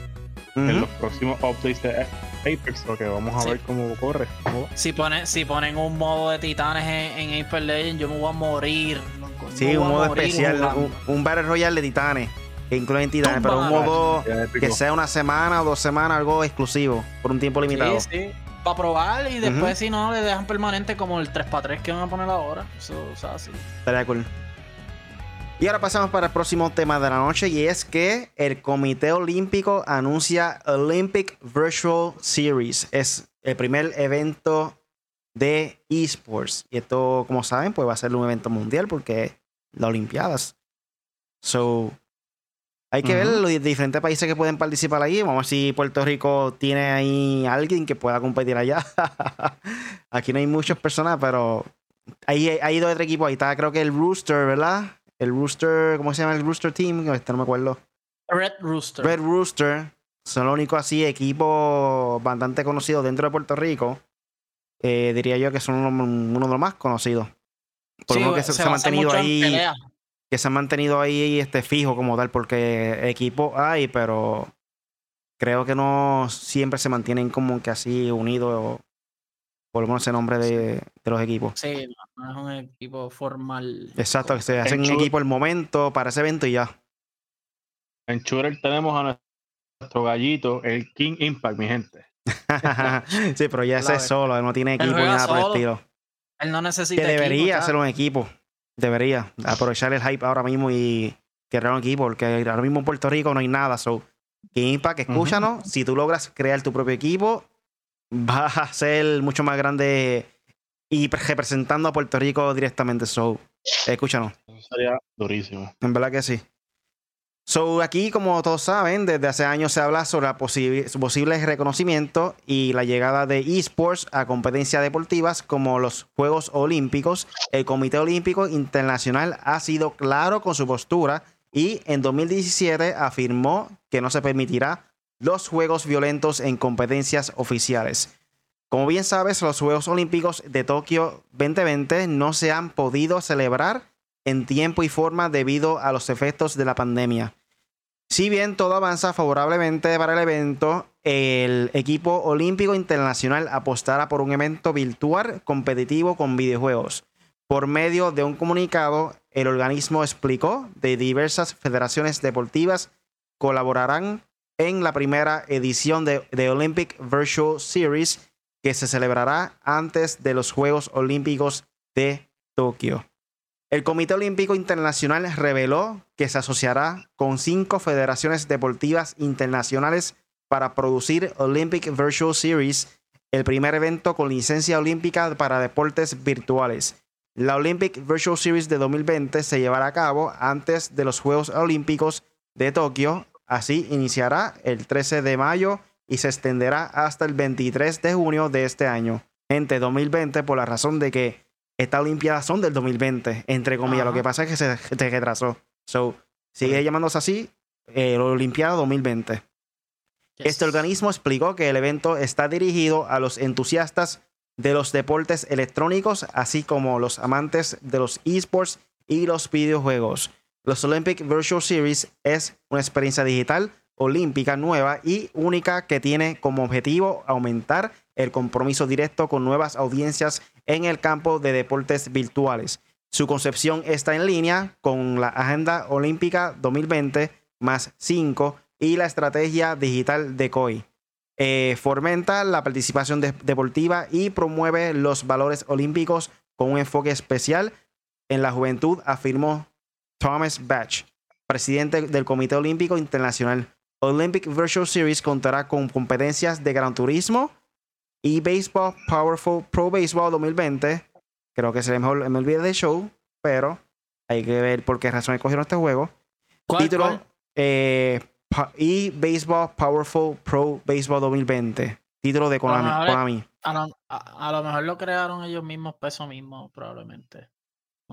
en ujú. los próximos updates de Apex, lo que vamos a Sí. ver cómo corre. cómo. Si, pone, si ponen un modo de titanes en, en Apex Legends, yo me voy a morir. loco. sí, un a modo morir especial, un, un Battle Royale de titanes, que incluyen titanes, pero un modo que sea una semana o dos semanas, algo exclusivo, por un tiempo limitado. Sí, sí. Para probar y después, si no, le dejan permanente como el 3x3 que van a poner ahora. Eso, o sea, sí. Estaría cool. Y ahora pasamos para el próximo tema de la noche y es que el Comité Olímpico anuncia Olympic Virtual Series. Es el primer evento de esports. Y esto, como saben, pues va a ser un evento mundial porque las Olimpiadas. So, hay que ver los diferentes países que pueden participar ahí. Vamos a ver si Puerto Rico tiene ahí alguien que pueda competir allá. [laughs] Aquí no hay muchas personas, pero hay, hay dos otros equipos. Ahí está, creo que el Rooster, ¿verdad? El Rooster, ¿cómo se llama el Rooster Team? Este no me acuerdo. Red Rooster. Red Rooster. Son los únicos así equipos bastante conocidos dentro de Puerto Rico. Eh, diría yo que son uno, uno de los más conocidos. Por Sí, lo menos que se, se ha basa mantenido ahí. Que se han mantenido ahí este fijo como tal. Porque equipos hay, pero creo que no siempre se mantienen como que así unidos. Por lo menos ese nombre de, de los equipos. Sí, no, es un equipo formal. Exacto, que se hacen un equipo al momento para ese evento y ya. En Shooter tenemos a nuestro gallito, el King Impact, mi gente. [laughs] sí, pero ya ese es solo, él no tiene equipo ni nada por el estilo. Él no necesita Que equipo, debería ya. ser un equipo. Debería aprovechar el hype ahora mismo y crear un equipo, porque ahora mismo en Puerto Rico no hay nada. So, King Impact, escúchanos. Si tú logras crear tu propio equipo, vas a ser mucho más grande y pre- representando a Puerto Rico directamente. So, escúchanos. Eso sería durísimo. En verdad que sí. So, aquí, como todos saben, desde hace años se habla sobre el posible reconocimiento y la llegada de esports a competencias deportivas como los Juegos Olímpicos. El Comité Olímpico Internacional ha sido claro con su postura y en 2017 afirmó que no se permitirá los juegos violentos en competencias oficiales. Como bien sabes, los Juegos Olímpicos de Tokio 2020 no se han podido celebrar en tiempo y forma debido a los efectos de la pandemia. Si bien todo avanza favorablemente para el evento, el equipo olímpico internacional apostará por un evento virtual competitivo con videojuegos. Por medio de un comunicado, el organismo explicó que diversas federaciones deportivas colaborarán en la primera edición de, de Olympic Virtual Series que se celebrará antes de los Juegos Olímpicos de Tokio. El Comité Olímpico Internacional reveló que se asociará con cinco federaciones deportivas internacionales para producir Olympic Virtual Series, el primer evento con licencia olímpica para deportes virtuales. La Olympic Virtual Series de 2020 se llevará a cabo antes de los Juegos Olímpicos de Tokio. Así iniciará el 13 de mayo y se extenderá hasta el 23 de junio de este año. Gente, 2020 por la razón de que estas Olimpiadas son del 2020, entre comillas. Lo que pasa es que se, retrasó. So, sigue llamándose así eh, Olimpiada 2020. Este organismo explicó que el evento está dirigido a los entusiastas de los deportes electrónicos, así como los amantes de los esports y los videojuegos. Los Olympic Virtual Series es una experiencia digital olímpica nueva y única que tiene como objetivo aumentar el compromiso directo con nuevas audiencias en el campo de deportes virtuales. Su concepción está en línea con la Agenda Olímpica 2020 más 5 y la estrategia digital de COI. Eh, fomenta la participación deportiva y promueve los valores olímpicos con un enfoque especial en la juventud, afirmó Thomas Batch, presidente del Comité Olímpico Internacional. Olympic Virtual Series contará con competencias de gran turismo y Baseball Powerful Pro Baseball 2020. Creo que será mejor me olvidé del show, pero hay que ver por qué razón escogieron este juego. ¿Cuál, Título eh, y Baseball Powerful Pro Baseball 2020. Título de Konami. A, lo, mejor lo crearon ellos mismos, peso mismo, probablemente.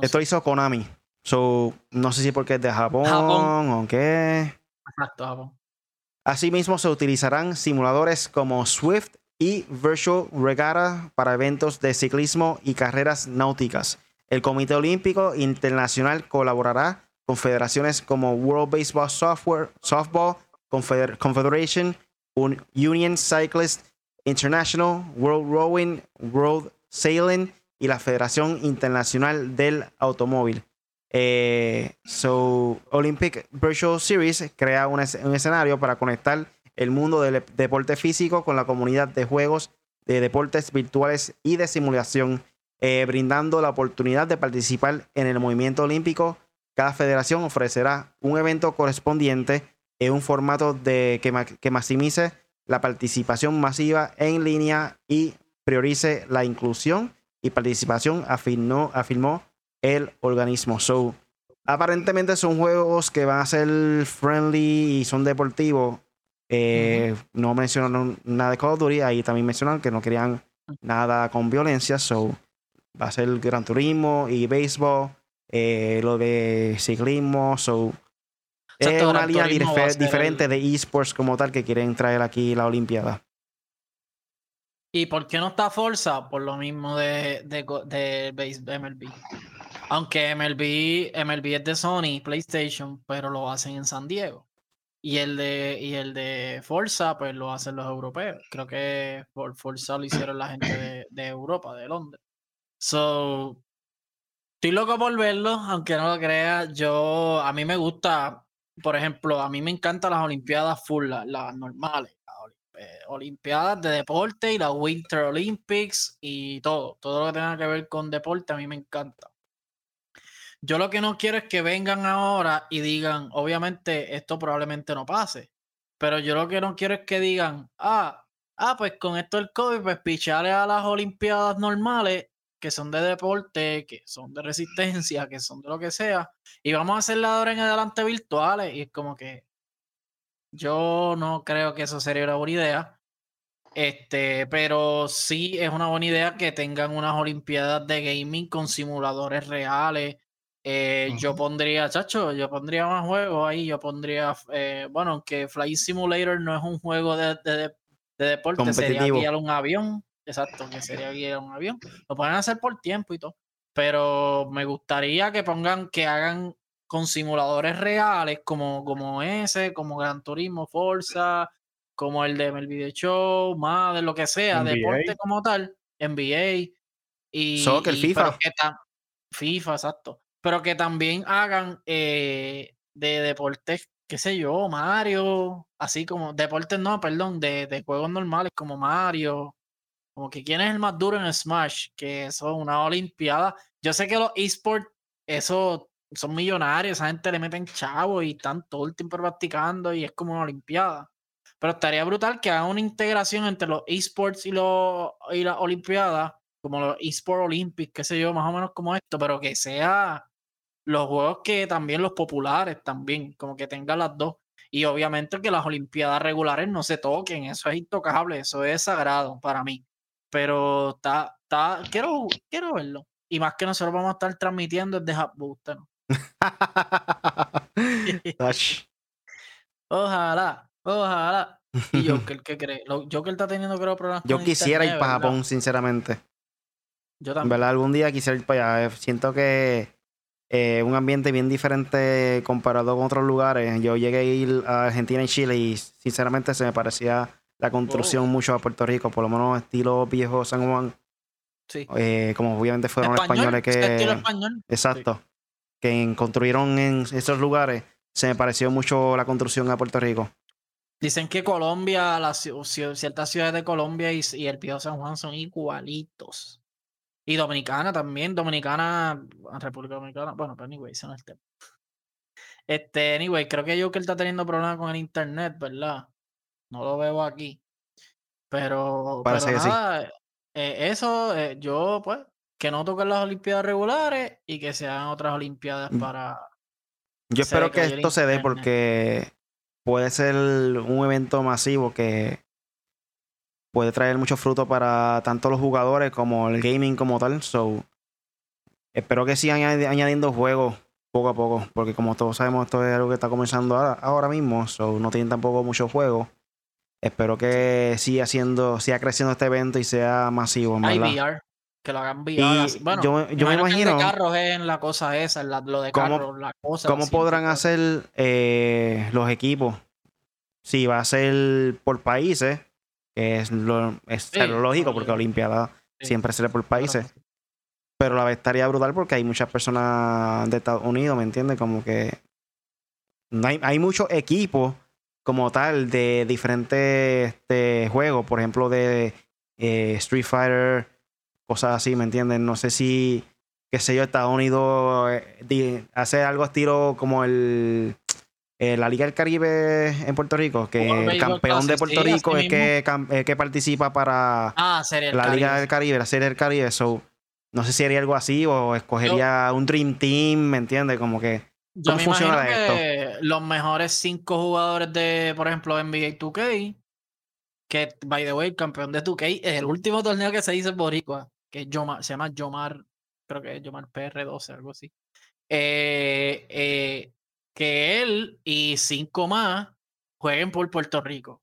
Esto hizo Konami. So, no sé si porque es de Japón, Japón. o qué. Exacto, Japón. Asimismo, se utilizarán simuladores como Swift y Virtual Regatta para eventos de ciclismo y carreras náuticas. El Comité Olímpico Internacional colaborará con federaciones como World Baseball Software, Softball Confederation, Union Cyclist International, World Rowing, World Sailing y la Federación Internacional del Automóvil. Eh, so, Olympic Virtual Series crea un, escenario para conectar el mundo del deporte físico con la comunidad de juegos de deportes virtuales y de simulación, eh, brindando la oportunidad de participar en el movimiento olímpico. Cada federación ofrecerá un evento correspondiente en un formato de, que, que maximice la participación masiva en línea y priorice la inclusión y participación, afirmó, afirmó el organismo. So, aparentemente son juegos que van a ser friendly y son deportivos. Eh, no mencionaron nada de Call of Duty. Ahí también mencionaron que no querían nada con violencia. So, va a ser Gran Turismo y béisbol. Eh, lo de ciclismo. So, es una línea diferente de esports como tal que quieren traer aquí la Olimpiada. ¿Y por qué no está Forza? Por lo mismo de, de, de MLB. Aunque MLB, MLB es de Sony, PlayStation, pero lo hacen en San Diego. Y el de, y el de Forza, pues lo hacen los europeos. Creo que por Forza lo hicieron la gente de, Europa, de Londres. So, estoy loco por verlo, aunque no lo crea. Yo, a mí me gusta, por ejemplo, a mí me encantan las Olimpiadas full, las, normales. Eh, Olimpiadas de deporte y la Winter Olympics y todo. Todo lo que tenga que ver con deporte a mí me encanta. Yo lo que no quiero es que vengan ahora y digan, obviamente esto probablemente no pase, pero yo lo que no quiero es que digan, ah, ah, pues con esto el COVID, pues pichale a las Olimpiadas normales que son de deporte, que son de resistencia, que son de lo que sea, y vamos a hacerla ahora en adelante virtuales, y es como que yo no creo que eso sería una buena idea. Este, pero sí es una buena idea que tengan unas olimpiadas de gaming con simuladores reales. Eh, yo pondría, chacho, yo pondría más juegos ahí. Yo pondría, eh, bueno, aunque Flight Simulator no es un juego de, de, de deporte, sería guiar un avión. Exacto, que sería guiar un avión. Lo pueden hacer por tiempo y todo. Pero me gustaría que pongan, que hagan con simuladores reales como, como ese, como Gran Turismo, Forza, como el de MLB Show, más de lo que sea, deporte como tal, NBA y, Soccer, FIFA. FIFA, exacto. Pero que también hagan eh, de deportes, qué sé yo, Mario, así como deportes no, perdón, de, de juegos normales como Mario, como que quién es el más duro en Smash, que eso es una olimpiada. Yo sé que los esports, eso son millonarios, esa gente le meten chavo y están todo el tiempo practicando y es como una olimpiada. Pero estaría brutal que haga una integración entre los esports y, los, y las olimpiadas, como los esports olympics, qué sé yo, más o menos como esto, pero que sea los juegos que también los populares también, como que tenga las dos. Y obviamente que las olimpiadas regulares no se toquen, eso es intocable, eso es sagrado para mí. Pero está, está, quiero, quiero verlo. Y más que nosotros vamos a estar transmitiendo desde Hubbooster. [laughs] ojalá, ojalá. Y [laughs] Joker, ¿qué cree? Joker está teniendo, creo, problemas. Yo quisiera ir para Japón, sinceramente. Yo también. ¿Verdad? Algún día quisiera ir para allá. Siento que eh, un ambiente bien diferente comparado con otros lugares. Yo llegué a ir a Argentina y Chile y sinceramente se me parecía la construcción oh. mucho a Puerto Rico, por lo menos estilo viejo San Juan. Sí. Eh, como obviamente fueron los españoles que. Español? Exacto que construyeron en esos lugares, se me pareció mucho la construcción a Puerto Rico. Dicen que Colombia, las ciertas ciudades de Colombia y, el Pío San Juan son igualitos. Y Dominicana también, Dominicana, República Dominicana, bueno, pero anyway, ese no es el tema. Este, anyway, creo que yo que él está teniendo problemas con el internet, ¿verdad? No lo veo aquí. Pero, Parece pero nada, eh, eso, eh, yo pues que no toquen las Olimpiadas regulares y que sean otras Olimpiadas mm. para. Yo espero que esto se dé porque puede ser un evento masivo que puede traer mucho fruto para tanto los jugadores como el gaming como tal. So, espero que sigan añadiendo juegos poco a poco, porque como todos sabemos, esto es algo que está comenzando ahora, mismo, so, no tienen tampoco muchos juegos. Espero que siga siendo, siga creciendo este evento y sea masivo. Hay VR que lo hagan VR. Bueno, yo, yo me imagino. de carros es en la cosa esa, lo de carros, la cosa. ¿Cómo podrán hacer eh, los equipos? Si va a ser por países, que es lo, es lógico, porque la Olimpiada siempre será por países. Pero la vez estaría brutal porque hay muchas personas de Estados Unidos, ¿me entiendes? Como que hay, hay muchos equipos como tal de diferentes este, juegos, por ejemplo, de eh, Street Fighter, cosas así, ¿me entienden? No sé si, qué sé yo, Estados Unidos eh, hace algo estilo como el eh, la Liga del Caribe en Puerto Rico, que el campeón de Puerto Rico es que, que, participa para ah, la Liga del Caribe, la Serie del Caribe. So, no sé si haría algo así o escogería un Dream Team, ¿me entiendes? Como que. ¿Cómo funciona esto? los mejores cinco jugadores de, por ejemplo, NBA 2K, que, by the way, el campeón de 2K es el último torneo que se hizo en Boricua que se llama Yomar, creo que es Yomar PR12, algo así. Eh, eh, que él y cinco más jueguen por Puerto Rico.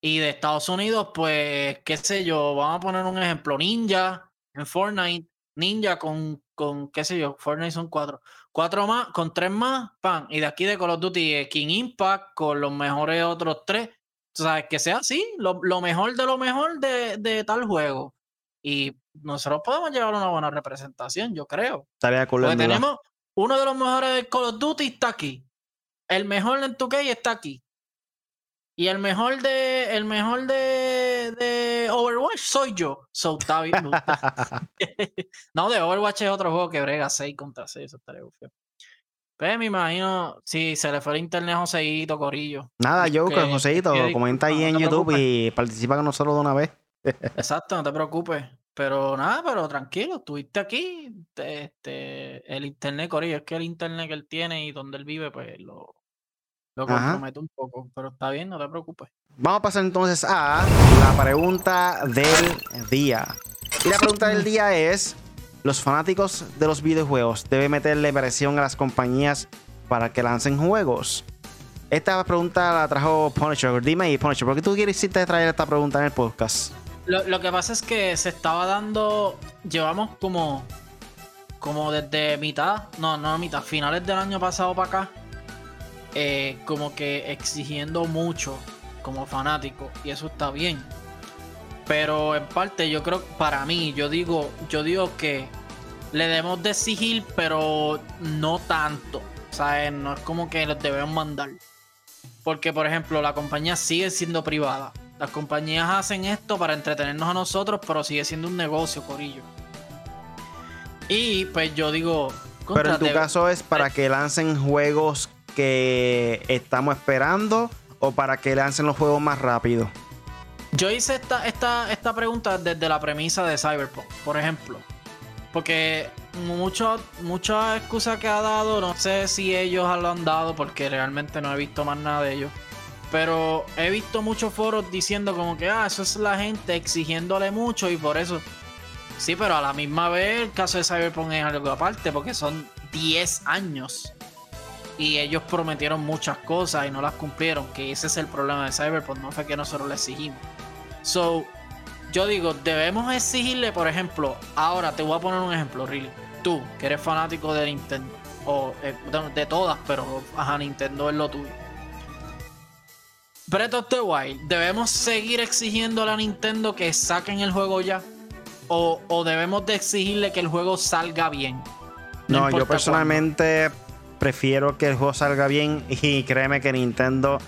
Y de Estados Unidos, pues, qué sé yo, vamos a poner un ejemplo, Ninja en Fortnite, Ninja con, con qué sé yo, Fortnite son cuatro. Cuatro más, con tres más, pan. Y de aquí de Call of Duty, eh, King Impact con los mejores otros tres. O sea, que sea así, lo, mejor de lo mejor de, de tal juego. Y nosotros podemos llevar una buena representación, yo creo. Estaría Porque tenemos uno de los mejores de Call of Duty está aquí. El mejor en 2K está aquí. Y el mejor de el mejor de, de Overwatch soy yo. So, [laughs] [laughs] no, de Overwatch es otro juego que brega 6 contra 6. Eso estaría feo. Pues me imagino, si se le fue el internet a Joseito, Corillo. Nada, yo con Joseito, comenta ahí en YouTube y participa con nosotros de una vez. [laughs] Exacto, no te preocupes. Pero nada, pero tranquilo, estuviste aquí. Este, el internet, Corillo, es que el internet que él tiene y donde él vive, pues lo, lo compromete un poco. Pero está bien, no te preocupes. Vamos a pasar entonces a la pregunta del día. Y la pregunta del día es: ¿Los fanáticos de los videojuegos deben meterle presión a las compañías para que lancen juegos? Esta pregunta la trajo Punisher. Dime ahí, Punisher, ¿por qué tú quisiste traer esta pregunta en el podcast? Lo, lo que pasa es que se estaba dando. Llevamos como. Como desde mitad. No, no mitad. Finales del año pasado para acá. eh, como que exigiendo mucho como fanático. Y eso está bien. Pero en parte, yo creo. Para mí, yo digo. Yo digo que. Le debemos de exigir, pero no tanto. O sea, no es como que los debemos mandar. Porque, por ejemplo, la compañía sigue siendo privada. Las compañías hacen esto para entretenernos a nosotros, pero sigue siendo un negocio, Corillo. Y pues yo digo. Pero en tu caso es para que lancen juegos que estamos esperando o para que lancen los juegos más rápido. Yo hice esta, esta, esta pregunta desde la premisa de Cyberpunk, por ejemplo. Porque mucho, muchas excusas que ha dado, no sé si ellos lo han dado, porque realmente no he visto más nada de ellos. Pero he visto muchos foros diciendo como que, ah, eso es la gente exigiéndole mucho y por eso. Sí, pero a la misma vez el caso de Cyberpunk es algo aparte, porque son 10 años. Y ellos prometieron muchas cosas y no las cumplieron, que ese es el problema de Cyberpunk, no fue que nosotros le exigimos. So, yo digo, debemos exigirle, por ejemplo, ahora te voy a poner un ejemplo, really. Tú, que eres fanático de Nintendo, o eh, de, de todas, pero ajá, Nintendo es lo tuyo. Breath of the Wild, ¿debemos seguir exigiéndole a Nintendo que saquen el juego ya? ¿O, o debemos de exigirle que el juego salga bien? No, yo personalmente prefiero que el juego salga bien y créeme que Nintendo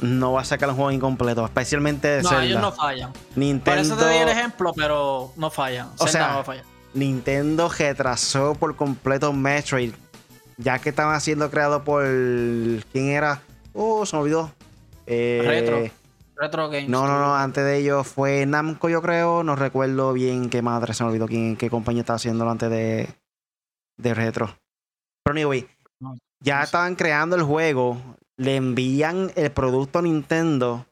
no va a sacar un juego incompleto, especialmente de. No, Zelda. ellos no fallan. Por Nintendo, eso te di el ejemplo, pero no fallan. O Zelda sea, no va a fallar. Nintendo retrasó por completo Metroid, ya que estaban siendo creados por quién era, oh, se me olvidó. Eh, Retro. Retro Games. No, no, no, antes de ellos fue Namco, yo creo. No recuerdo bien qué madre, se me olvidó quién, qué compañía estaba haciéndolo antes de, de Retro. Pero anyway, No, ya sé. estaban creando el juego, le envían el producto a Nintendo.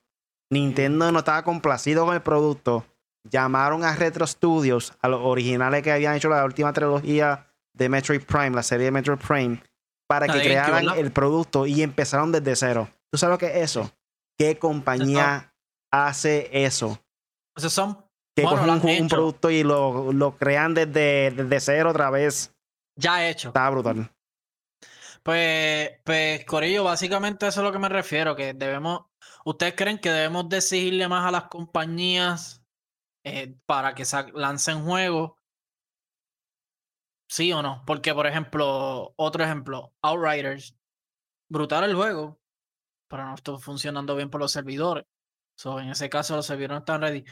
Nintendo no estaba complacido con el producto. Llamaron a Retro Studios, a los originales que habían hecho la última trilogía de Metroid Prime, la serie de Metroid Prime, para que crearan el producto y empezaron desde cero. ¿Tú sabes lo que es eso? ¿Qué compañía hace eso? O sea, son. Que Bueno, cogen un, producto y lo, lo crean desde, desde cero otra vez. Ya hecho. Está brutal. Pues, pues, Corillo, básicamente eso es lo que me refiero, que debemos, ¿ustedes creen que debemos de exigirle más a las compañías eh, para que lancen juegos? ¿Sí o no? Porque, por ejemplo, otro ejemplo, Outriders, brutal el juego, pero no está funcionando bien por los servidores. So, en ese caso los servidores no están ready.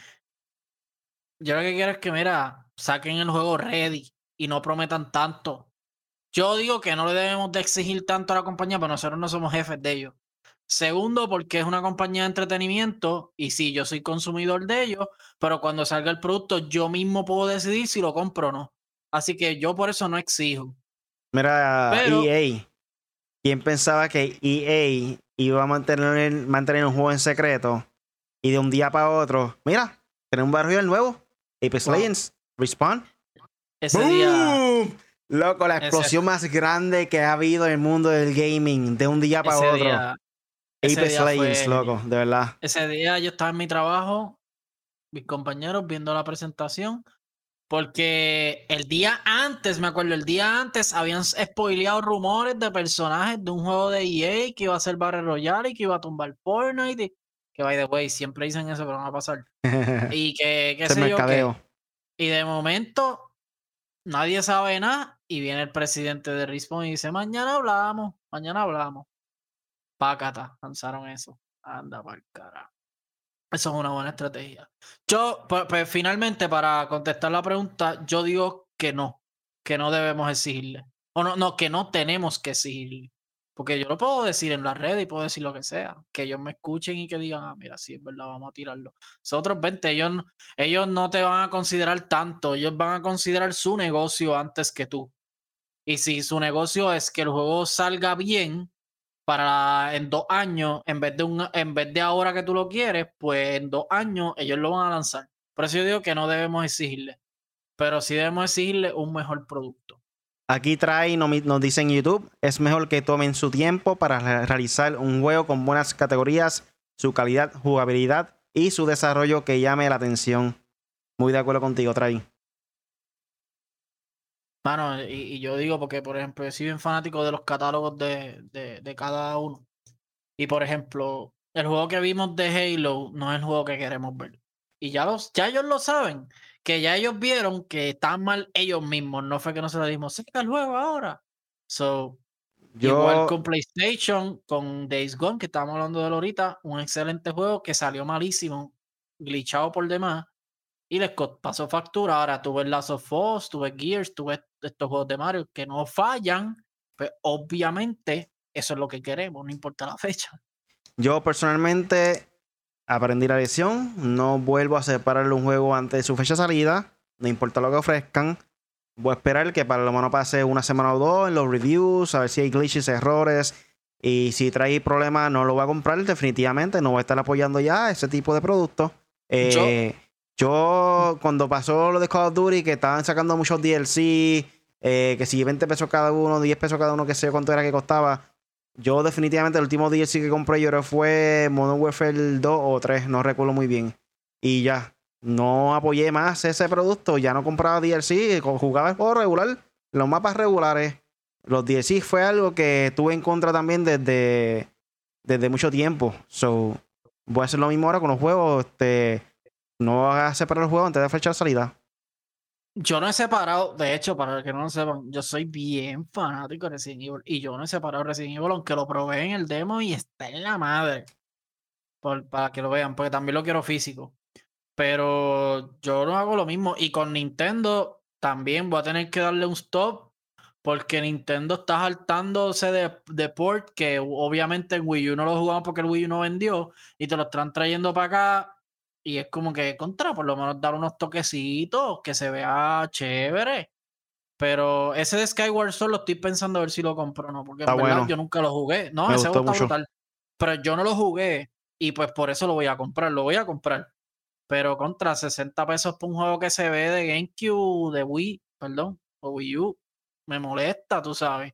Yo lo que quiero es que, mira, saquen el juego ready y no prometan tanto. Yo digo que no le debemos de exigir tanto a la compañía, pero nosotros no somos jefes de ellos. Segundo, porque es una compañía de entretenimiento y sí, yo soy consumidor de ellos, pero cuando salga el producto yo mismo puedo decidir si lo compro o no. Así que yo por eso no exijo. Mira, Pero- EA. ¿Quién pensaba que EA iba a mantener, mantener un juego en secreto? Y de un día para otro, mira, tenemos un barrio nuevo. Apex Wow. Legends, Respawn. Ese día, ¡Boom! Loco, la Ese- explosión más grande que ha habido en el mundo del gaming. De un día para ese otro. día, Apex día Legends, fue- loco, de verdad. ese día yo estaba en mi trabajo, mis compañeros viendo la presentación, porque el día antes, me acuerdo, el día antes habían spoileado rumores de personajes de un juego de EA que iba a ser Battle Royale y que iba a tumbar Fortnite. y- que by the way, siempre dicen eso, pero no va a pasar. [laughs] Y que, qué sé yo, que- mercadeo. y de momento nadie sabe nada y viene el presidente de Respawn y dice, mañana hablamos, mañana hablamos. Pácata, lanzaron eso. Anda para carajo. Eso es una buena estrategia. Yo, pues, pues, finalmente, para contestar la pregunta, yo digo que no, que no debemos exigirle. O no, no, que no tenemos que exigirle. Porque yo lo puedo decir en las redes y puedo decir lo que sea. Que ellos me escuchen y que digan, ah, mira, sí, es verdad, vamos a tirarlo. Esos otros 20, ellos, ellos no te van a considerar tanto. Ellos van a considerar su negocio antes que tú. Y si su negocio es que el juego salga bien para en dos años, en vez de, un, en vez de ahora que tú lo quieres, pues en dos años ellos lo van a lanzar. Por eso yo digo que no debemos exigirle. Pero sí debemos exigirle un mejor producto. Aquí trae, nos dice en YouTube, es mejor que tomen su tiempo para realizar un juego con buenas categorías, su calidad, jugabilidad y su desarrollo que llame la atención. Muy de acuerdo contigo, Trae. Bueno, y, yo digo porque, por ejemplo, yo soy bien fanático de los catálogos de, de, cada uno. Y, por ejemplo, el juego que vimos de Halo no es el juego que queremos ver. Y ya, los, ya ellos lo saben que ya ellos vieron que están mal ellos mismos. No fue que no se lo dimos, saca el juego ahora. So, igual con PlayStation, con Days Gone, que estábamos hablando de él ahorita, un excelente juego que salió malísimo, glitchado por demás. Y les pasó factura. Ahora tuve Last of Us, tuve Gears, tuve estos juegos de Mario que no fallan. Pues obviamente eso es lo que queremos, no importa la [laughs] fecha. Yo personalmente aprendí la lección. No vuelvo a separarle un juego antes de su fecha de salida. No importa lo que ofrezcan. Voy a esperar que para lo menos pase una semana o dos en los reviews, a ver si hay glitches, errores. Y si trae problemas, no lo voy a comprar definitivamente. No voy a estar apoyando ya ese tipo de productos. Eh, yo, cuando pasó lo de Call of Duty, que estaban sacando muchos DLC, eh, que si 20 pesos cada uno, 10 pesos cada uno, que sé cuánto era que costaba yo definitivamente el último DLC que compré yo creo fue Modern Warfare 2 o 3, no recuerdo muy bien. Y ya, no apoyé más ese producto, ya no compraba DLC, jugaba el juego regular, los mapas regulares. Los DLC fue algo que tuve en contra también desde, desde mucho tiempo. So, voy a hacer lo mismo ahora con los juegos. Este, no voy a separar los juegos antes de fechar salida. Yo no he separado, de hecho, para que no lo sepan, yo soy bien fanático de Resident Evil y yo no he separado Resident Evil, aunque lo probé en el demo y está en la madre. para que lo vean, porque también lo quiero físico. Pero yo no hago lo mismo. Y con Nintendo también voy a tener que darle un stop porque Nintendo está saltándose de, de, port que obviamente en Wii U no lo jugamos porque el Wii U no vendió y te lo están trayendo para acá y es como que contra, por lo menos dar unos toquecitos, que se vea chévere. Pero ese de Skyward Sword lo estoy pensando a ver si lo compro o no, porque en verdad yo nunca lo jugué. No, ese está brutal. Pero yo no lo jugué y pues por eso lo voy a comprar, lo voy a comprar. Pero contra 60 pesos por un juego que se ve de GameCube, de Wii, perdón, o Wii U, me molesta, tú sabes.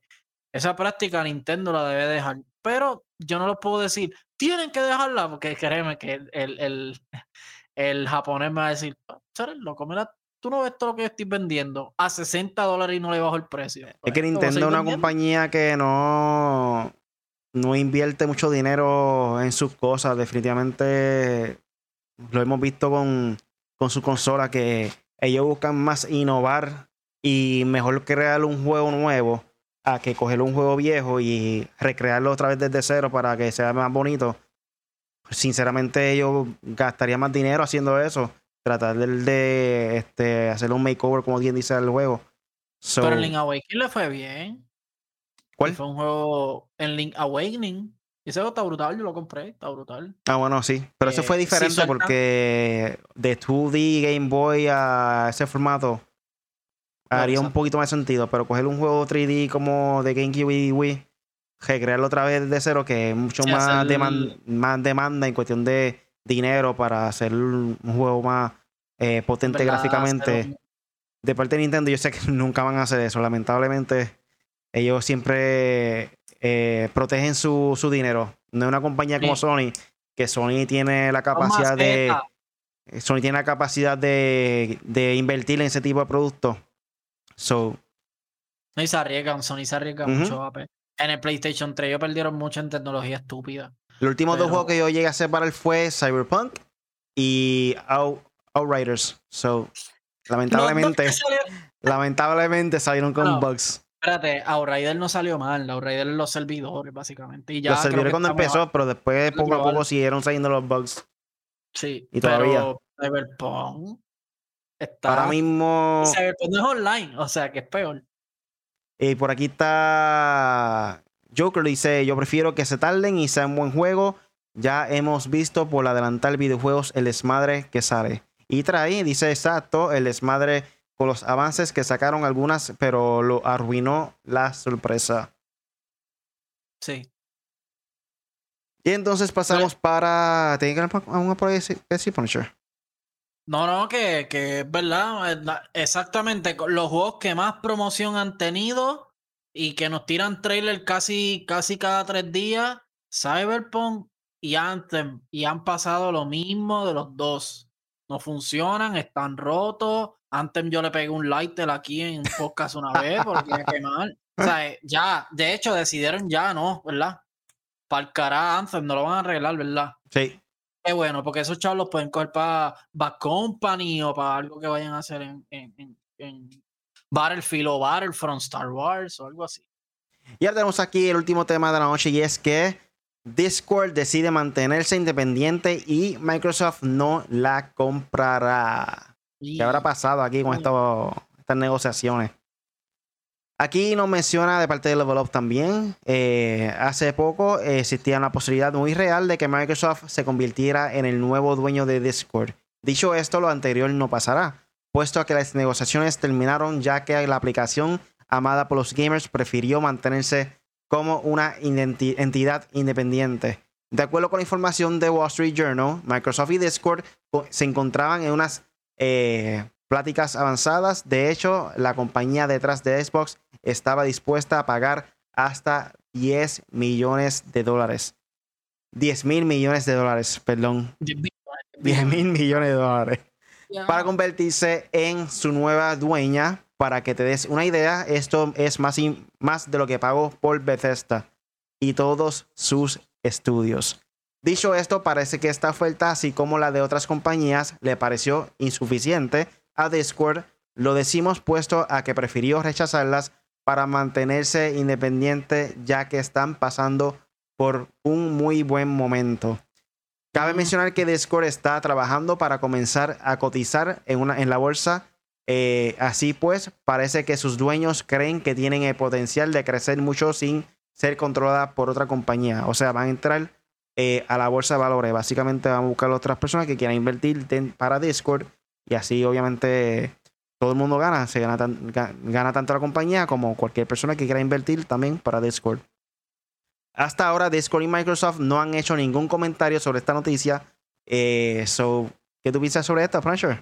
Esa práctica Nintendo la debe dejar. Pero yo no lo puedo decir, tienen que dejarla, porque créeme que el, el, el, [laughs] japonés me va a decir, ¿sabes, loco? Mira, tú no ves todo lo que estoy vendiendo a 60 dólares y no le bajo el precio. Es que pues, Nintendo es una compañía que no, no invierte mucho dinero en sus cosas. Definitivamente lo hemos visto con, con su consola que ellos buscan más innovar y mejor crear un juego nuevo a que coger un juego viejo y recrearlo otra vez desde cero para que sea más bonito. Sinceramente, yo gastaría más dinero haciendo eso. Tratar de, este, hacer un makeover, como bien dice el juego. Pero en Link Awakening le fue bien. ¿Cuál? fue un juego en Link Awakening. Ese juego está brutal, yo lo compré, está brutal. Ah, bueno, sí. Pero eso fue eh, diferente porque de 2D Game Boy a ese formato haría un poquito más sentido, pero coger un juego 3D como de GameCube y Wii, recrearlo otra vez de cero, que es mucho más, más demanda en cuestión de dinero para hacer un juego más eh, potente gráficamente. De parte de Nintendo, yo sé que [laughs] nunca van a hacer eso. Lamentablemente, ellos siempre eh, protegen su, su, dinero. No es una compañía como Sony, que Sony tiene la capacidad de. Sony tiene la capacidad de, de invertir en ese tipo de productos So. Y se arriesgan, Sony se arriesga mucho. En el PlayStation 3 ellos perdieron mucho en tecnología estúpida. Los últimos dos juegos que yo llegué a separar fue Cyberpunk y Outriders. So, lamentablemente, lamentablemente salieron con bugs. Espérate, Outriders no salió mal. Outriders los servidores, básicamente. Y ya los servidores cuando empezó, pero después poco a poco siguieron saliendo los bugs. Sí. Y todavía. Cyberpunk Ahora mismo. no es online, o sea que es peor. Y por aquí está Joker dice, yo prefiero que se tarden y sea un buen juego. Ya hemos visto por adelantar videojuegos el desmadre que sale. Y trae, dice exacto, el desmadre con los avances que sacaron algunas, pero lo arruinó la sorpresa. Sí. Y entonces pasamos para. ¿Tiene que aún por decir, Punisher? No, no, que, que es verdad. Exactamente. Los juegos que más promoción han tenido y que nos tiran trailer casi, casi cada tres días, Cyberpunk y Anthem. Y han pasado lo mismo de los dos. No funcionan, están rotos. Anthem yo le pegué un lighter aquí en un podcast una vez porque que [laughs] mal. O sea, ya, de hecho, decidieron ya, ¿no? ¿Verdad? Para el Anthem, no lo van a arreglar, ¿verdad? Sí. Qué bueno, porque esos chavos los pueden coger para Back Company o para algo que vayan a hacer en, en, en, Battlefield o Battlefront Star Wars o algo así. Y ahora tenemos aquí el último tema de la noche y es que Discord decide mantenerse independiente y Microsoft no la comprará. ¿Qué habrá pasado aquí con estas negociaciones? Aquí nos menciona de parte de Level Up también. Eh, hace poco existía una posibilidad muy real de que Microsoft se convirtiera en el nuevo dueño de Discord. Dicho esto, lo anterior no pasará, puesto que las negociaciones terminaron ya que la aplicación amada por los gamers prefirió mantenerse como una entidad independiente. De acuerdo con la información de Wall Street Journal, Microsoft y Discord se encontraban en unas eh, pláticas avanzadas. De hecho, la compañía detrás de Xbox estaba dispuesta a pagar hasta 10 millones de dólares. 10 mil millones de dólares, perdón. 10 mil millones de dólares. Para convertirse en su nueva dueña. Para que te des una idea, esto es más, más de lo que pagó por Bethesda y todos sus estudios. Dicho esto, parece que esta oferta, así como la de otras compañías, le pareció insuficiente a Discord. Lo decimos puesto a que prefirió rechazarlas para mantenerse independiente ya que están pasando por un muy buen momento. Cabe mencionar que Discord está trabajando para comenzar a cotizar en, una, en la bolsa. Eh, así pues, parece que sus dueños creen que tienen el potencial de crecer mucho sin ser controlada por otra compañía. O sea, van a entrar eh, a la bolsa de valores. Básicamente van a buscar otras personas que quieran invertir para Discord. Y así, obviamente, todo el mundo gana. Se gana, tanto la compañía como cualquier persona que quiera invertir también para Discord. Hasta ahora, Discord y Microsoft no han hecho ningún comentario sobre esta noticia. Eh, ¿Qué tú piensas sobre esto, Fransher?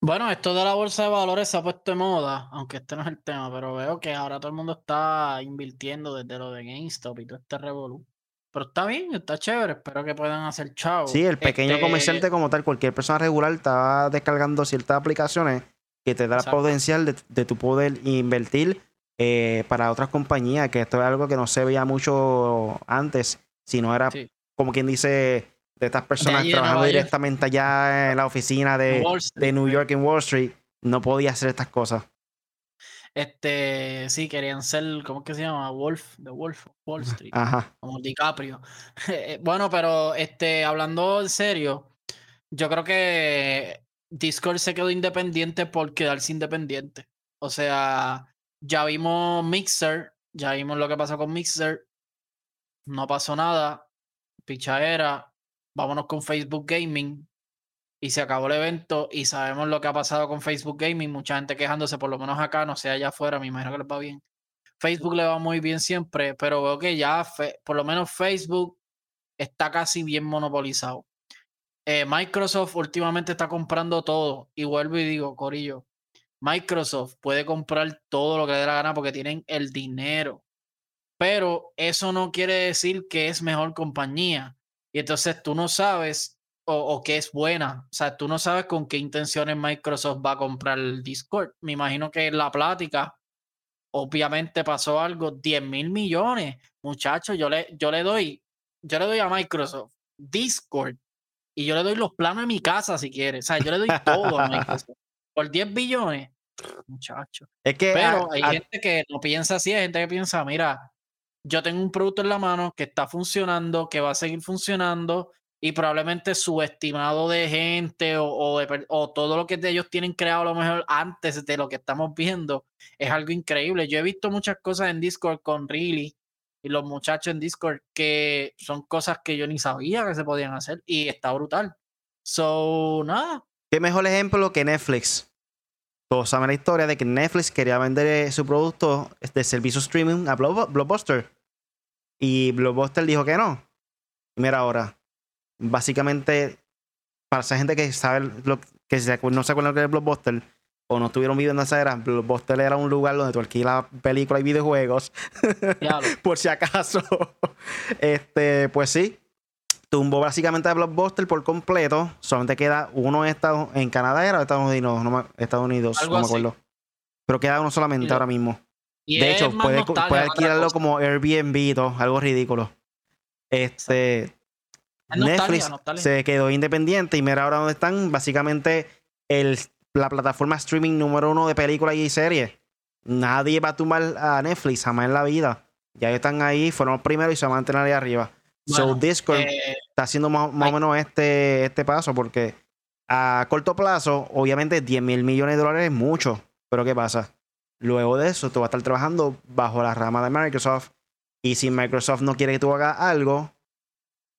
Bueno, esto de la bolsa de valores se ha puesto de moda, aunque este no es el tema, pero veo que ahora todo el mundo está invirtiendo desde lo de GameStop y todo este revolú. Pero está bien, está chévere. Espero que puedan hacer chao. Sí, el pequeño este comerciante como tal, cualquier persona regular está descargando ciertas aplicaciones que te da el potencial de, tu poder invertir eh, para otras compañías, que esto es algo que no se veía mucho antes, si no era como quien dice de estas personas trabajando directamente allá en la oficina de, de New York en Wall Street, no podía hacer estas cosas. Este, sí, querían ser, ¿cómo es que se llama? Wolf, de Wolf, Wall Street. Como DiCaprio. [laughs] Eh, bueno, pero este, hablando en serio, yo creo que Discord se quedó independiente por quedarse independiente. O sea, ya vimos Mixer, ya vimos lo que pasó con Mixer. No pasó nada. Pichadera. Vámonos con Facebook Gaming y se acabó el evento y sabemos lo que ha pasado con Facebook Gaming, mucha gente quejándose, por lo menos acá, no sé, allá afuera, me imagino que les va bien. Facebook le va muy bien siempre, pero veo que ya por lo menos Facebook está casi bien monopolizado. Eh, Microsoft últimamente está comprando todo y vuelvo y digo, Corillo, Microsoft puede comprar todo lo que le dé la gana porque tienen el dinero, pero eso no quiere decir que es mejor compañía. Y entonces tú no sabes o, que es buena. O sea, tú no sabes con qué intenciones Microsoft va a comprar el Discord. Me imagino que en la plática, obviamente pasó algo, 10 mil millones. Muchachos, yo le, yo le doy, yo le doy a Microsoft Discord y yo le doy los planos de mi casa si quiere. O sea, yo le doy todo a [laughs] Microsoft. Por 10 billones, muchachos. Es que, Pero hay gente que no piensa así, hay gente que piensa, mira, yo tengo un producto en la mano que está funcionando, que va a seguir funcionando y probablemente su estimado de gente o, todo lo que ellos tienen creado a lo mejor antes de lo que estamos viendo es algo increíble. Yo he visto muchas cosas en Discord con Really y los muchachos en Discord, que son cosas que yo ni sabía que se podían hacer y está brutal. So, nada. ¿Qué mejor ejemplo que Netflix? Todos saben la historia de que Netflix quería vender eh, su producto de servicio streaming a Blockbuster. Y Blockbuster dijo que no. Y mira ahora, básicamente, para esa gente que sabe lo que no se acuerdan lo que es Blockbuster, o no estuvieron viviendo esa era, Blockbuster era un lugar donde tú alquilas películas y videojuegos. [laughs] por si acaso. [laughs] este, pues sí. Tumbó básicamente a Blockbuster por completo. Solamente queda uno en, Estados, en Canadá era Estados Unidos, no, Estados Unidos, no me acuerdo. Pero queda uno solamente ahora mismo. de hecho, puede, puede alquilarlo como Airbnb y todo, algo ridículo. Este. Netflix se quedó independiente y mira ahora dónde están. Básicamente, el la plataforma streaming número uno de películas y series. Nadie va a tumbar a Netflix jamás en la vida. Ya están ahí, fueron los primeros y se van a mantener ahí arriba. so Discord eh, está haciendo más, o menos este, este paso porque a corto plazo, obviamente 10 mil millones de dólares es mucho. Pero ¿qué pasa? Luego de eso, tú vas a estar trabajando bajo la rama de Microsoft. Y si Microsoft no quiere que tú hagas algo,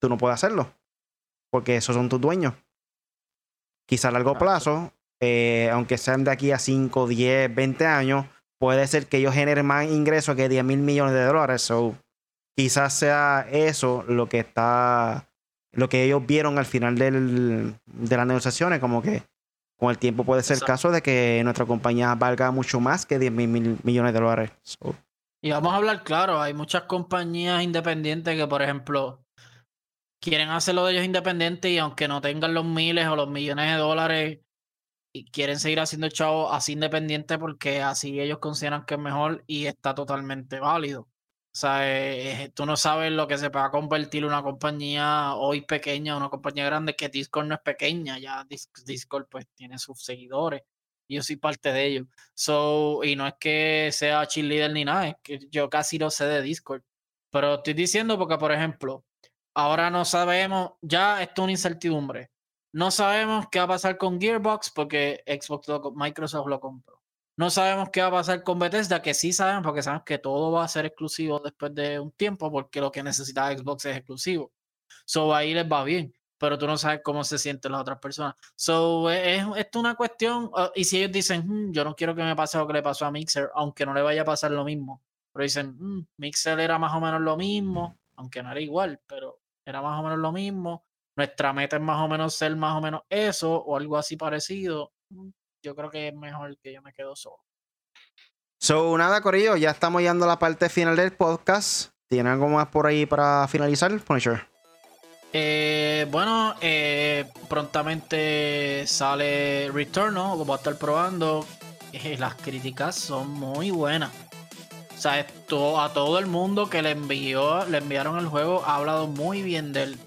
tú no puedes hacerlo. Porque esos son tus dueños. Quizá a largo plazo, eh, aunque sean de aquí a 5, 10, 20 años, puede ser que ellos generen más ingresos que 10 mil millones de dólares. So, quizás sea eso lo que está, lo que ellos vieron al final del, de las negociaciones, como que con el tiempo puede ser el caso de que nuestra compañía valga mucho más que 10 mil millones de dólares. Y vamos a hablar claro, hay muchas compañías independientes que, por ejemplo, quieren hacerlo de ellos independientes y aunque no tengan los miles o los millones de dólares y quieren seguir haciendo chavo así independiente porque así ellos consideran que es mejor y está totalmente válido. O sea, eh, eh, tú no sabes lo que se va a convertir una compañía hoy pequeña, una compañía grande, que Discord no es pequeña, ya Discord pues tiene sus seguidores. Yo soy parte de ellos. So, y no es que sea cheerleader ni nada, es que yo casi no sé de Discord. Pero estoy diciendo porque, por ejemplo, ahora no sabemos, ya esto es una incertidumbre. No sabemos qué va a pasar con Gearbox porque Xbox Microsoft lo compró. No sabemos qué va a pasar con Bethesda, que sí sabemos porque sabemos que todo va a ser exclusivo después de un tiempo porque lo que necesita Xbox es exclusivo. So ahí les va bien, pero tú no sabes cómo se sienten las otras personas. So es, es una cuestión, uh, y si ellos dicen, hmm, yo no quiero que me pase lo que le pasó a Mixer, aunque no le vaya a pasar lo mismo, pero dicen, hmm, Mixer era más o menos lo mismo, aunque no era igual, pero era más o menos lo mismo nuestra meta es más o menos ser más o menos eso o algo así parecido, yo creo que es mejor que yo me quedo solo. So, nada, Corillo, ya estamos llegando a la parte final del podcast. ¿Tiene algo más por ahí para finalizar, Punisher? Eh, bueno, eh, prontamente sale Return, ¿no? Lo voy a estar probando. Eh, [laughs] las críticas son muy buenas. O sea, esto, a todo el mundo que le envió, le enviaron el juego, ha hablado muy bien de él.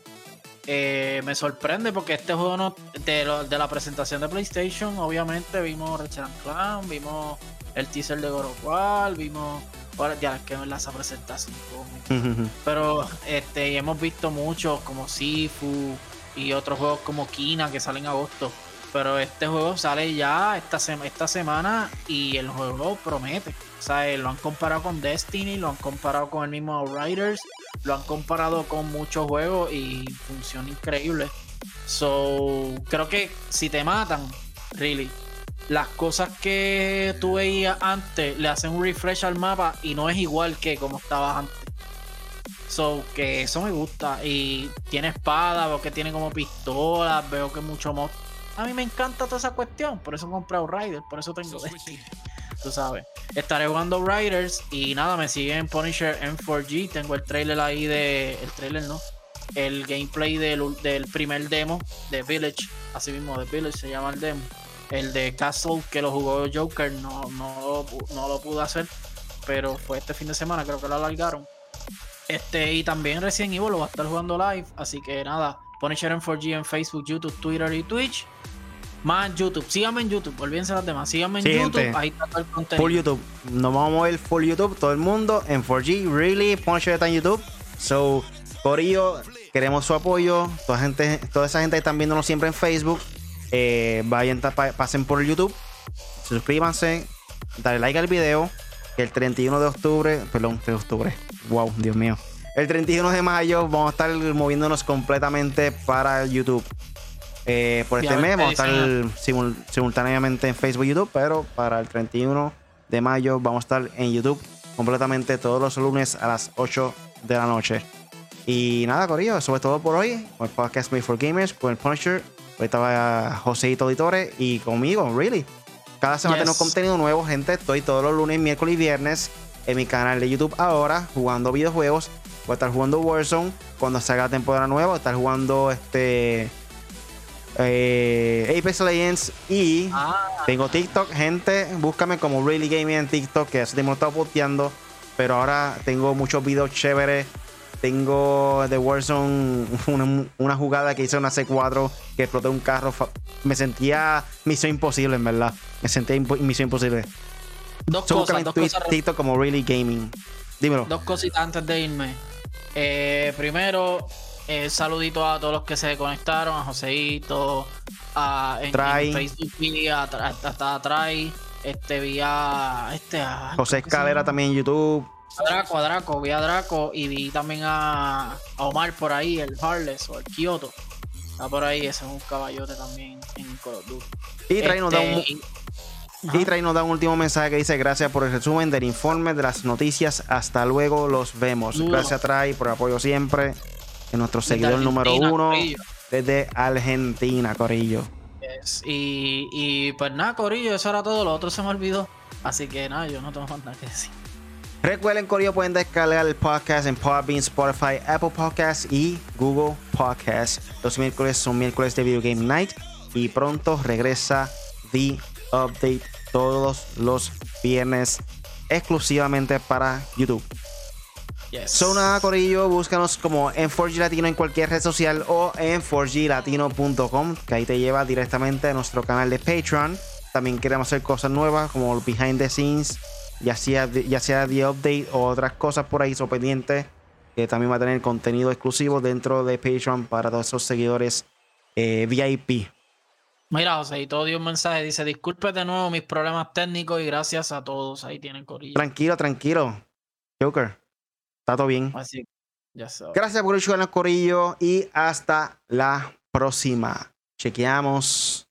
Eh, me sorprende porque este juego no, de, la presentación de PlayStation, obviamente vimos Ratchet Clan, vimos el teaser de God of War, vimos ya es que en la presentación pero este hemos visto muchos como Sifu y otros juegos como Kina que salen en agosto pero este juego sale ya esta, esta semana y el juego promete. O sea, lo han comparado con Destiny, lo han comparado con el mismo Outriders, lo han comparado con muchos juegos y funciona increíble. So, creo que si te matan, really, las cosas que tú veías antes le hacen un refresh al mapa y no es igual que como estabas antes. So, que eso me gusta. Y tiene espada, veo que tiene como pistolas, veo que mucho más a mí me encanta toda esa cuestión. Por eso he comprado Riders, por eso tengo Destiny. [laughs] Tú sabes. Estaré jugando Riders y nada, me siguen Punisher M4G. Tengo el trailer ahí de. El trailer no. El gameplay del, del primer demo de Village. Así mismo, de Village se llama el demo. El de Castle que lo jugó Joker no, no, no lo pude hacer. Pero fue este fin de semana, creo que lo alargaron. Este, y también recién Evil lo va a estar jugando live. Así que nada, Punisher en 4G en Facebook, YouTube, Twitter y Twitch. Más YouTube. Síganme en YouTube. Olvídense las demás. Síganme en YouTube. Ahí está todo el contenido. Full YouTube. Nos vamos a mover full YouTube. Todo el mundo en 4G. Really. Punisher está en YouTube. So, por ello, queremos su apoyo. Toda, gente, toda esa gente que están viéndonos siempre en Facebook. Eh, vayan, pasen por YouTube. Suscríbanse. Dale like al video. Que el 31 de octubre, perdón, de octubre, Wow, Dios mío. El 31 de mayo vamos a estar moviéndonos completamente para YouTube. Eh, por este mes vamos a estar simultáneamente en Facebook y YouTube, pero para el 31 de mayo vamos a estar en YouTube completamente todos los lunes a las 8 de la noche. Y nada, Corillo, eso es todo por hoy. Con el podcast Made for Gamers, con el Punisher. Ahorita va Joseito Auditore y conmigo, really. Cada semana tenemos contenido nuevo, gente. Estoy todos los lunes, miércoles y viernes en mi canal de YouTube ahora jugando videojuegos. Voy a estar jugando Warzone cuando salga la temporada nueva. Voy a estar jugando este. Eh, Apex Legends y ah. tengo TikTok, gente, búscame como Really Gaming en TikTok, que hace tiempo he estado posteando, pero ahora tengo muchos videos chéveres tengo de Warzone [laughs] una, jugada que hice una C4 que exploté un carro. Me sentía misión imposible, en verdad. Me sentía misión imposible. Dos cosas, dos cosas. como Really Gaming. Dímelo. Dos cositas antes de irme. Eh, primero, eh, saludito a todos los que se conectaron, a Joseito, a en, Facebook vía hasta Trai, este vía este José Escalera también en YouTube. A Draco, a Draco, vi a Draco y vi también a, Omar por ahí, el Harless o el Kyoto. Está por ahí, ese es un caballote también en Call of Duty. Y Trae nos da un. Este, y nos da un último mensaje que dice: Gracias por el resumen del informe de las noticias. Hasta luego, los vemos. Gracias, Trai, por el apoyo siempre. Nuestro seguidor número uno desde Argentina, Corillo. Y, y pues nada, Corillo, eso era todo. Lo otro se me olvidó. Así que nada, yo no tengo más nada que decir. Recuerden, Corillo, pueden descargar el podcast en Podbean, Spotify, Apple Podcasts y Google Podcasts. Los miércoles son miércoles de Video Game Night y pronto regresa The Update todos los viernes exclusivamente para YouTube. Yes. So nada, Corillo, búscanos como en 4G Latino en cualquier red social o en 4glatino.com, que ahí te lleva directamente a nuestro canal de Patreon. También queremos hacer cosas nuevas como behind the scenes ya sea, ya sea The Update o otras cosas por ahí son pendientes, que también va a tener contenido exclusivo dentro de Patreon para todos esos seguidores eh, VIP. Mira, José, y todo dio un mensaje, dice, disculpe de nuevo mis problemas técnicos y gracias a todos. Ahí tienen Corillo. Tranquilo, tranquilo. Joker, está todo bien. Así, Gracias por el Corillo y hasta la próxima. Chequeamos.